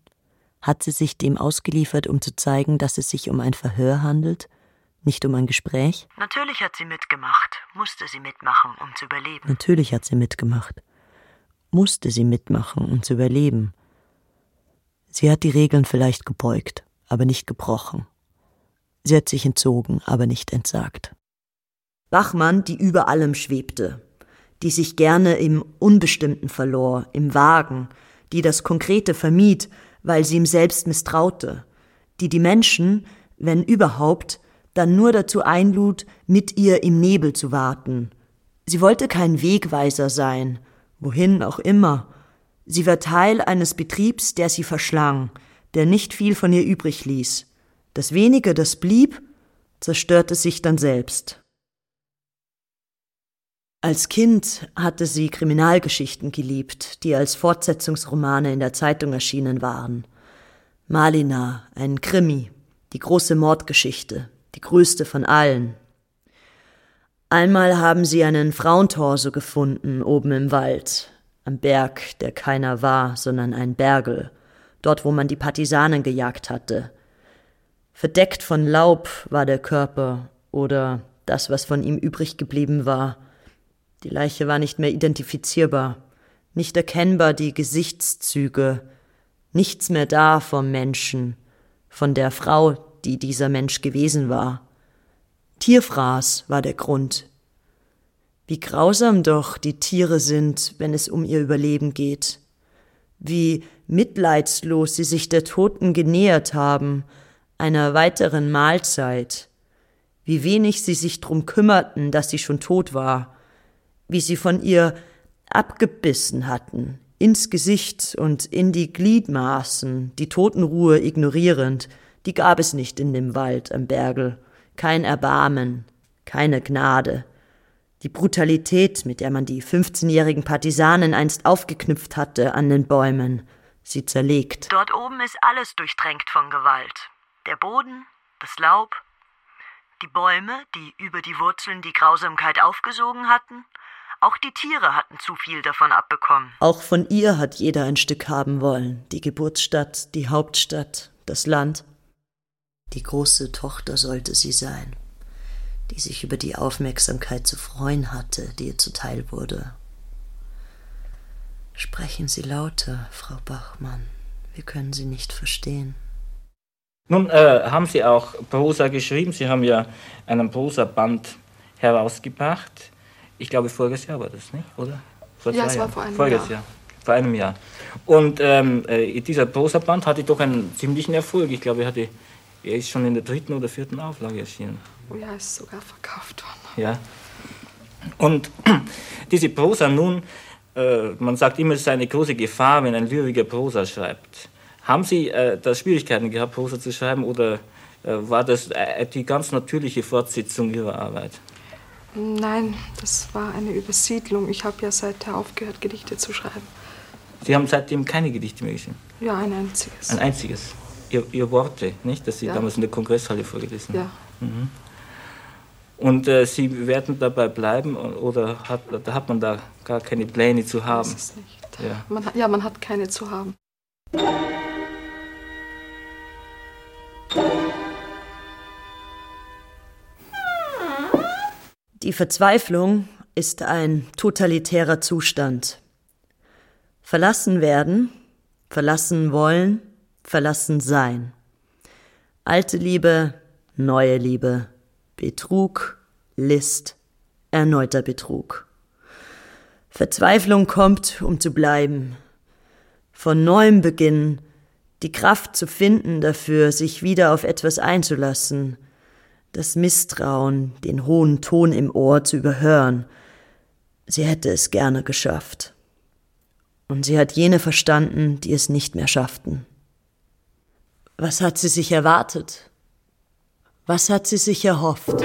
Hat sie sich dem ausgeliefert, um zu zeigen, dass es sich um ein Verhör handelt, nicht um ein Gespräch? Natürlich hat sie mitgemacht, musste sie mitmachen, um zu überleben. Natürlich hat sie mitgemacht musste sie mitmachen, um zu überleben. Sie hat die Regeln vielleicht gebeugt, aber nicht gebrochen. Sie hat sich entzogen, aber nicht entsagt. Bachmann, die über allem schwebte, die sich gerne im Unbestimmten verlor, im Wagen, die das Konkrete vermied, weil sie ihm selbst misstraute, die die Menschen, wenn überhaupt, dann nur dazu einlud, mit ihr im Nebel zu warten. Sie wollte kein Wegweiser sein, wohin auch immer. Sie war Teil eines Betriebs, der sie verschlang, der nicht viel von ihr übrig ließ. Das wenige, das blieb, zerstörte sich dann selbst. Als Kind hatte sie Kriminalgeschichten geliebt, die als Fortsetzungsromane in der Zeitung erschienen waren. Malina, ein Krimi, die große Mordgeschichte, die größte von allen, Einmal haben sie einen Frauentorso gefunden oben im Wald, am Berg, der keiner war, sondern ein Bergel, dort wo man die Partisanen gejagt hatte. Verdeckt von Laub war der Körper oder das, was von ihm übrig geblieben war. Die Leiche war nicht mehr identifizierbar, nicht erkennbar die Gesichtszüge, nichts mehr da vom Menschen, von der Frau, die dieser Mensch gewesen war. Tierfraß war der Grund. Wie grausam doch die Tiere sind, wenn es um ihr Überleben geht. Wie mitleidslos sie sich der Toten genähert haben, einer weiteren Mahlzeit. Wie wenig sie sich drum kümmerten, dass sie schon tot war. Wie sie von ihr abgebissen hatten, ins Gesicht und in die Gliedmaßen, die Totenruhe ignorierend, die gab es nicht in dem Wald am Bergel kein Erbarmen, keine Gnade. Die Brutalität, mit der man die 15-jährigen Partisanen einst aufgeknüpft hatte an den Bäumen, sie zerlegt. Dort oben ist alles durchtränkt von Gewalt. Der Boden, das Laub, die Bäume, die über die Wurzeln die Grausamkeit aufgesogen hatten, Auch die Tiere hatten zu viel davon abbekommen. Auch von ihr hat jeder ein Stück haben wollen. Die Geburtsstadt, die Hauptstadt, das Land. Die große Tochter sollte sie sein, die sich über die Aufmerksamkeit zu freuen hatte, die ihr zuteil wurde. Sprechen Sie lauter, Frau Bachmann. Wir können Sie nicht verstehen. Nun äh, haben Sie auch Prosa geschrieben. Sie haben ja einen Prosa-Band herausgebracht. Ich glaube, voriges Jahr war das, nicht? Oder? Vor ja, es war vor einem voriges Jahr. Jahr. Vor einem Jahr. Und ähm, äh, dieser Prosa-Band hatte doch einen ziemlichen Erfolg. Ich glaube, er, hatte, er ist schon in der dritten oder vierten Auflage erschienen. Oh ja, ist sogar verkauft worden. Ja. Und [clears throat] diese Prosa nun, äh, man sagt immer, es ist eine große Gefahr, wenn ein Lyriker Prosa schreibt. Haben Sie äh, da Schwierigkeiten gehabt, Prosa zu schreiben oder äh, war das äh, die ganz natürliche Fortsetzung Ihrer Arbeit? Nein, das war eine Übersiedlung. Ich habe ja seither aufgehört, Gedichte zu schreiben. Sie haben seitdem keine Gedichte mehr geschrieben? Ja, ein einziges. Ein einziges. Ihr, ihr Worte, nicht? Das Sie Ja. damals in der Kongresshalle vorgelesen Ja. haben. Mhm. Und äh, Sie werden dabei bleiben oder hat, da hat man da gar keine Pläne zu haben? weiß es nicht. Ja. Man, ja, man hat keine zu haben. Die Verzweiflung ist ein totalitärer Zustand. Verlassen werden, verlassen wollen, verlassen sein. Alte Liebe, neue Liebe, Betrug, List, erneuter Betrug. Verzweiflung kommt, um zu bleiben. Von neuem beginnen, die Kraft zu finden dafür, sich wieder auf etwas einzulassen, das Misstrauen, den hohen Ton im Ohr zu überhören. Sie hätte es gerne geschafft. Und sie hat jene verstanden, die es nicht mehr schafften. Was hat sie sich erwartet? Was hat sie sich erhofft?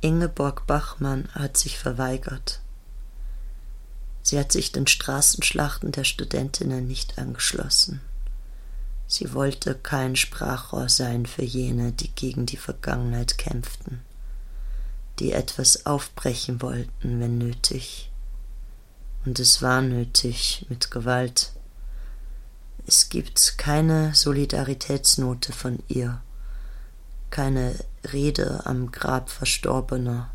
Ingeborg Bachmann hat sich verweigert. Sie hat sich den Straßenschlachten der Studentinnen nicht angeschlossen. Sie wollte kein Sprachrohr sein für jene, die gegen die Vergangenheit kämpften, die etwas aufbrechen wollten, wenn nötig. Und es war nötig mit Gewalt. Es gibt keine Solidaritätsnote von ihr, keine Rede am Grab Verstorbener.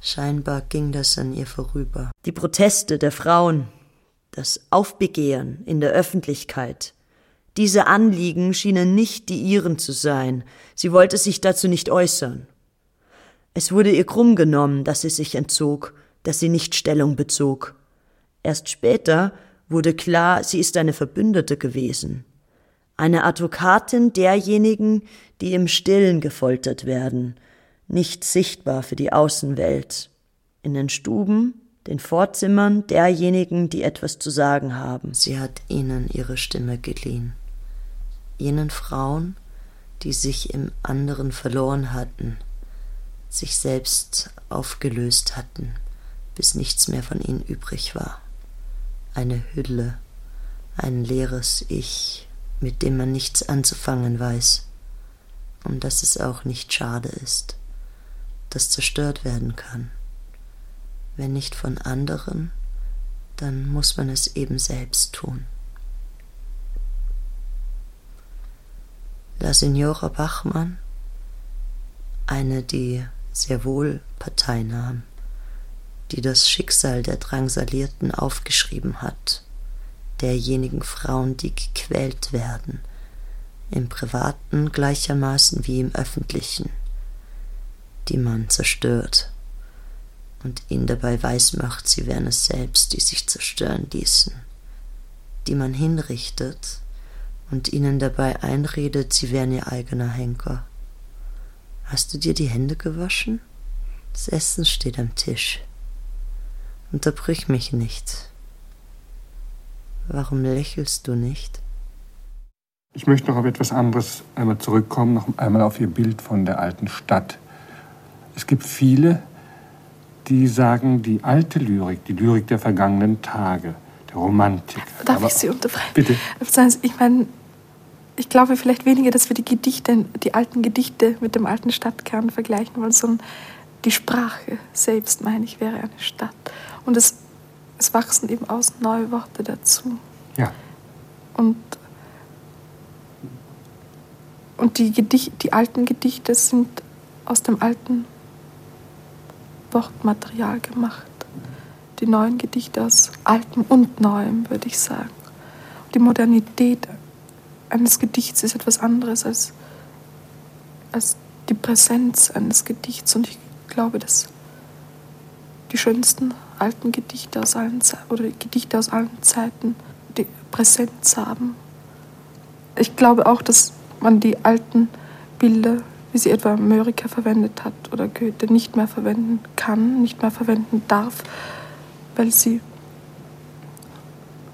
Scheinbar ging das an ihr vorüber. Die Proteste der Frauen, das Aufbegehren in der Öffentlichkeit, diese Anliegen schienen nicht die ihren zu sein. Sie wollte sich dazu nicht äußern. Es wurde ihr krumm genommen, dass sie sich entzog, dass sie nicht Stellung bezog. Erst später wurde klar, sie ist eine Verbündete gewesen. Eine Advokatin derjenigen, die im Stillen gefoltert werden, nicht sichtbar für die Außenwelt. In den Stuben, den Vorzimmern derjenigen, die etwas zu sagen haben. Sie hat ihnen ihre Stimme geliehen. Jenen Frauen, die sich im anderen verloren hatten, sich selbst aufgelöst hatten, bis nichts mehr von ihnen übrig war. Eine Hülle, ein leeres Ich, mit dem man nichts anzufangen weiß, und dass es auch nicht schade ist, das zerstört werden kann. Wenn nicht von anderen, dann muss man es eben selbst tun. La Signora Bachmann, eine, die sehr wohl Partei nahm, die das Schicksal der Drangsalierten aufgeschrieben hat, derjenigen Frauen, die gequält werden, im privaten gleichermaßen wie im öffentlichen, die man zerstört und ihnen dabei weismacht, sie wären es selbst, die sich zerstören ließen, die man hinrichtet und ihnen dabei einredet, sie wären ihr eigener Henker. Hast du dir die Hände gewaschen? Das Essen steht am Tisch. Unterbrich mich nicht. Warum lächelst du nicht? Ich möchte noch auf etwas anderes einmal zurückkommen, noch einmal auf Ihr Bild von der alten Stadt. Es gibt viele, die sagen, die alte Lyrik, die Lyrik der vergangenen Tage, der Romantik. Darf Aber ich Sie unterbrechen? Bitte. Ich meine, ich glaube vielleicht weniger, dass wir die Gedichte, die alten Gedichte mit dem alten Stadtkern vergleichen wollen, sondern die Sprache selbst, meine ich, wäre eine Stadt. Und es, es wachsen eben aus neue Worte dazu. Ja. Und, und die, Gedicht, die alten Gedichte sind aus dem alten Wortmaterial gemacht. Die neuen Gedichte aus altem und neuem, würde ich sagen. Die Modernität eines Gedichts ist etwas anderes als, als die Präsenz eines Gedichts. Und ich glaube, dass die schönsten alten Gedichte aus allen Ze oder Gedichte aus allen Zeiten die Präsenz haben. Ich glaube auch, dass man die alten Bilder, wie sie etwa Mörike verwendet hat oder Goethe, nicht mehr verwenden kann, nicht mehr verwenden darf, weil sie,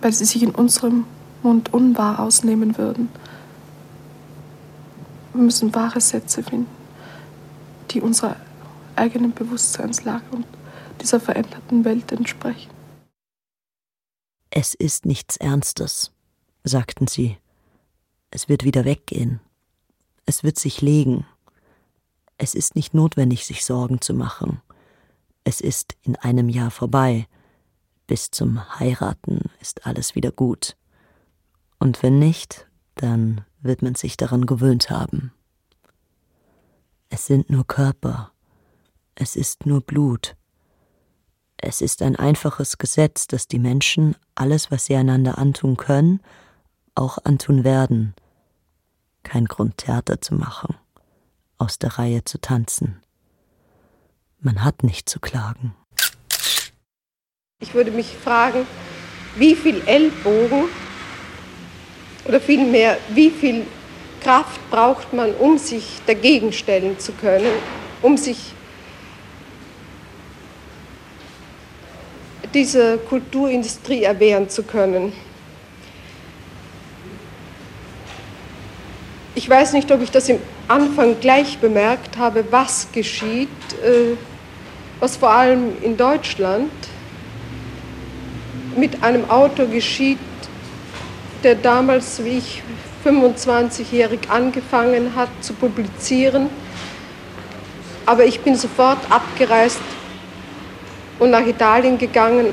weil sie sich in unserem Mund unwahr ausnehmen würden. Wir müssen wahre Sätze finden, die unserer eigenen Bewusstseinslage und dieser veränderten Welt entsprechen. Es ist nichts Ernstes, sagten sie. Es wird wieder weggehen. Es wird sich legen. Es ist nicht notwendig, sich Sorgen zu machen. Es ist in einem Jahr vorbei. Bis zum Heiraten ist alles wieder gut. Und wenn nicht, dann wird man sich daran gewöhnt haben. Es sind nur Körper, es ist nur Blut. Es ist ein einfaches Gesetz, dass die Menschen alles, was sie einander antun können, auch antun werden. Kein Grund, Theater zu machen, aus der Reihe zu tanzen. Man hat nicht zu klagen. Ich würde mich fragen, wie viel Ellbogen oder vielmehr, wie viel Kraft braucht man, um sich dagegen stellen zu können, um sich dieser Kulturindustrie erwehren zu können. Ich weiß nicht, ob ich das im Anfang gleich bemerkt habe, was geschieht, äh, was vor allem in Deutschland mit einem Autor geschieht, der damals, wie ich 25-jährig angefangen hat zu publizieren. Aber ich bin sofort abgereist und nach Italien gegangen,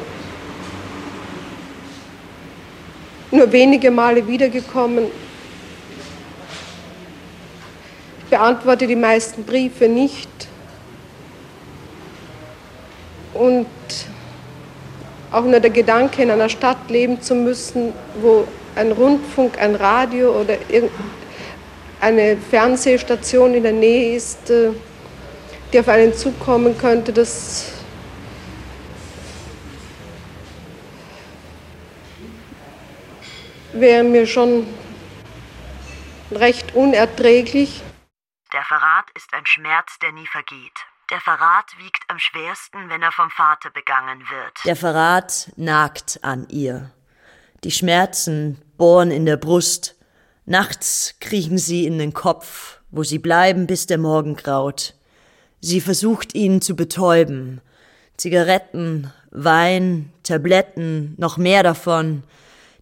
nur wenige Male wiedergekommen. Ich beantworte die meisten Briefe nicht. Und auch nur der Gedanke, in einer Stadt leben zu müssen, wo ein Rundfunk, ein Radio oder eine Fernsehstation in der Nähe ist, äh, die auf einen zukommen könnte, das wäre mir schon recht unerträglich. Der Verrat ist ein Schmerz, der nie vergeht. Der Verrat wiegt am schwersten, wenn er vom Vater begangen wird. Der Verrat nagt an ihr. Die Schmerzen bohren in der Brust. Nachts kriechen sie in den Kopf, wo sie bleiben, bis der Morgen graut. Sie versucht ihn zu betäuben. Zigaretten, Wein, Tabletten, noch mehr davon.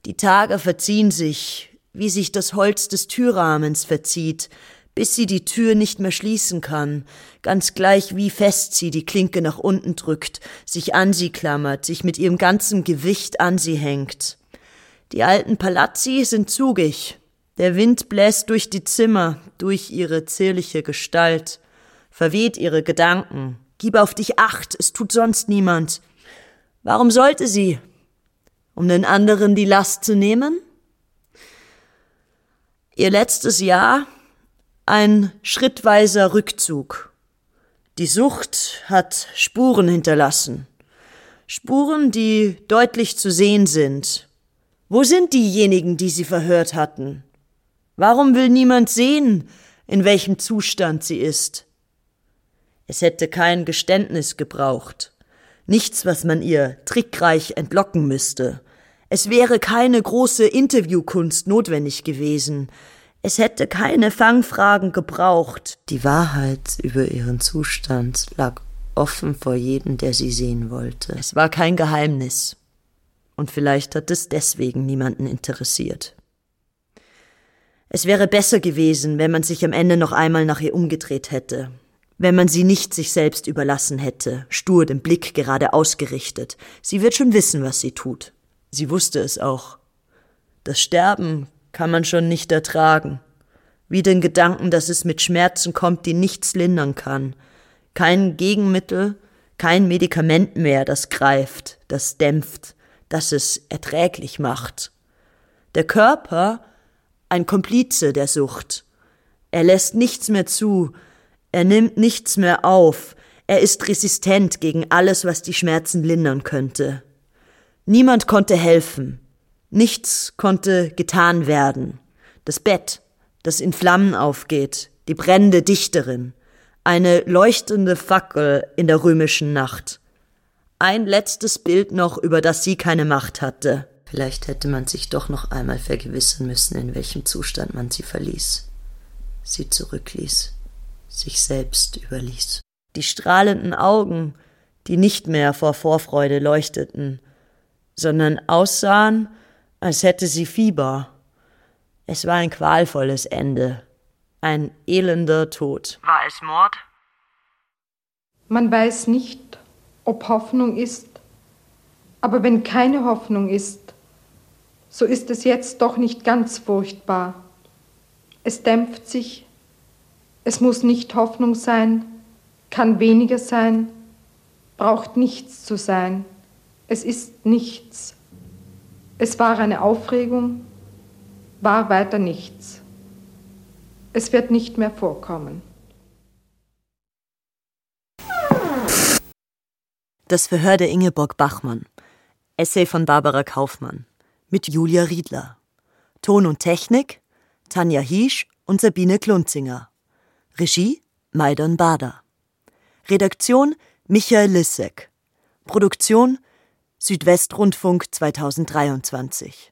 Die Tage verziehen sich, wie sich das Holz des Türrahmens verzieht, bis sie die Tür nicht mehr schließen kann, ganz gleich wie fest sie die Klinke nach unten drückt, sich an sie klammert, sich mit ihrem ganzen Gewicht an sie hängt. Die alten Palazzi sind zugig. Der Wind bläst durch die Zimmer, durch ihre zierliche Gestalt, verweht ihre Gedanken. Gib auf dich acht, es tut sonst niemand. Warum sollte sie? Um den anderen die Last zu nehmen? Ihr letztes Jahr ein schrittweiser Rückzug. Die Sucht hat Spuren hinterlassen. Spuren, die deutlich zu sehen sind. Wo sind diejenigen, die sie verhört hatten? Warum will niemand sehen, in welchem Zustand sie ist? Es hätte kein Geständnis gebraucht, nichts, was man ihr trickreich entlocken müsste. Es wäre keine große Interviewkunst notwendig gewesen, es hätte keine Fangfragen gebraucht. Die Wahrheit über ihren Zustand lag offen vor jedem, der sie sehen wollte. Es war kein Geheimnis. Und vielleicht hat es deswegen niemanden interessiert. Es wäre besser gewesen, wenn man sich am Ende noch einmal nach ihr umgedreht hätte, wenn man sie nicht sich selbst überlassen hätte, stur den Blick gerade ausgerichtet. Sie wird schon wissen, was sie tut. Sie wusste es auch. Das Sterben kann man schon nicht ertragen. Wie den Gedanken, dass es mit Schmerzen kommt, die nichts lindern kann. Kein Gegenmittel, kein Medikament mehr, das greift, das dämpft, das es erträglich macht. Der Körper ein Komplize der Sucht. Er lässt nichts mehr zu, er nimmt nichts mehr auf, er ist resistent gegen alles, was die Schmerzen lindern könnte. Niemand konnte helfen, nichts konnte getan werden. Das Bett, das in Flammen aufgeht, die brennende Dichterin, eine leuchtende Fackel in der römischen Nacht. Ein letztes Bild noch, über das sie keine Macht hatte. Vielleicht hätte man sich doch noch einmal vergewissern müssen, in welchem Zustand man sie verließ, sie zurückließ, sich selbst überließ. Die strahlenden Augen, die nicht mehr vor Vorfreude leuchteten, sondern aussahen, als hätte sie Fieber. Es war ein qualvolles Ende, ein elender Tod. War es Mord? Man weiß nicht, ob Hoffnung ist, aber wenn keine Hoffnung ist, so ist es jetzt doch nicht ganz furchtbar. Es dämpft sich, es muss nicht Hoffnung sein, kann weniger sein, braucht nichts zu sein. Es ist nichts. Es war eine Aufregung, war weiter nichts. Es wird nicht mehr vorkommen. Das Verhör der Ingeborg Bachmann. Essay von Barbara Kaufmann mit Julia Riedler. Ton und Technik Tanja Hiesch und Sabine Klunzinger. Regie Maidon Bader. Redaktion Michael Lissek. Produktion Südwestrundfunk 2023.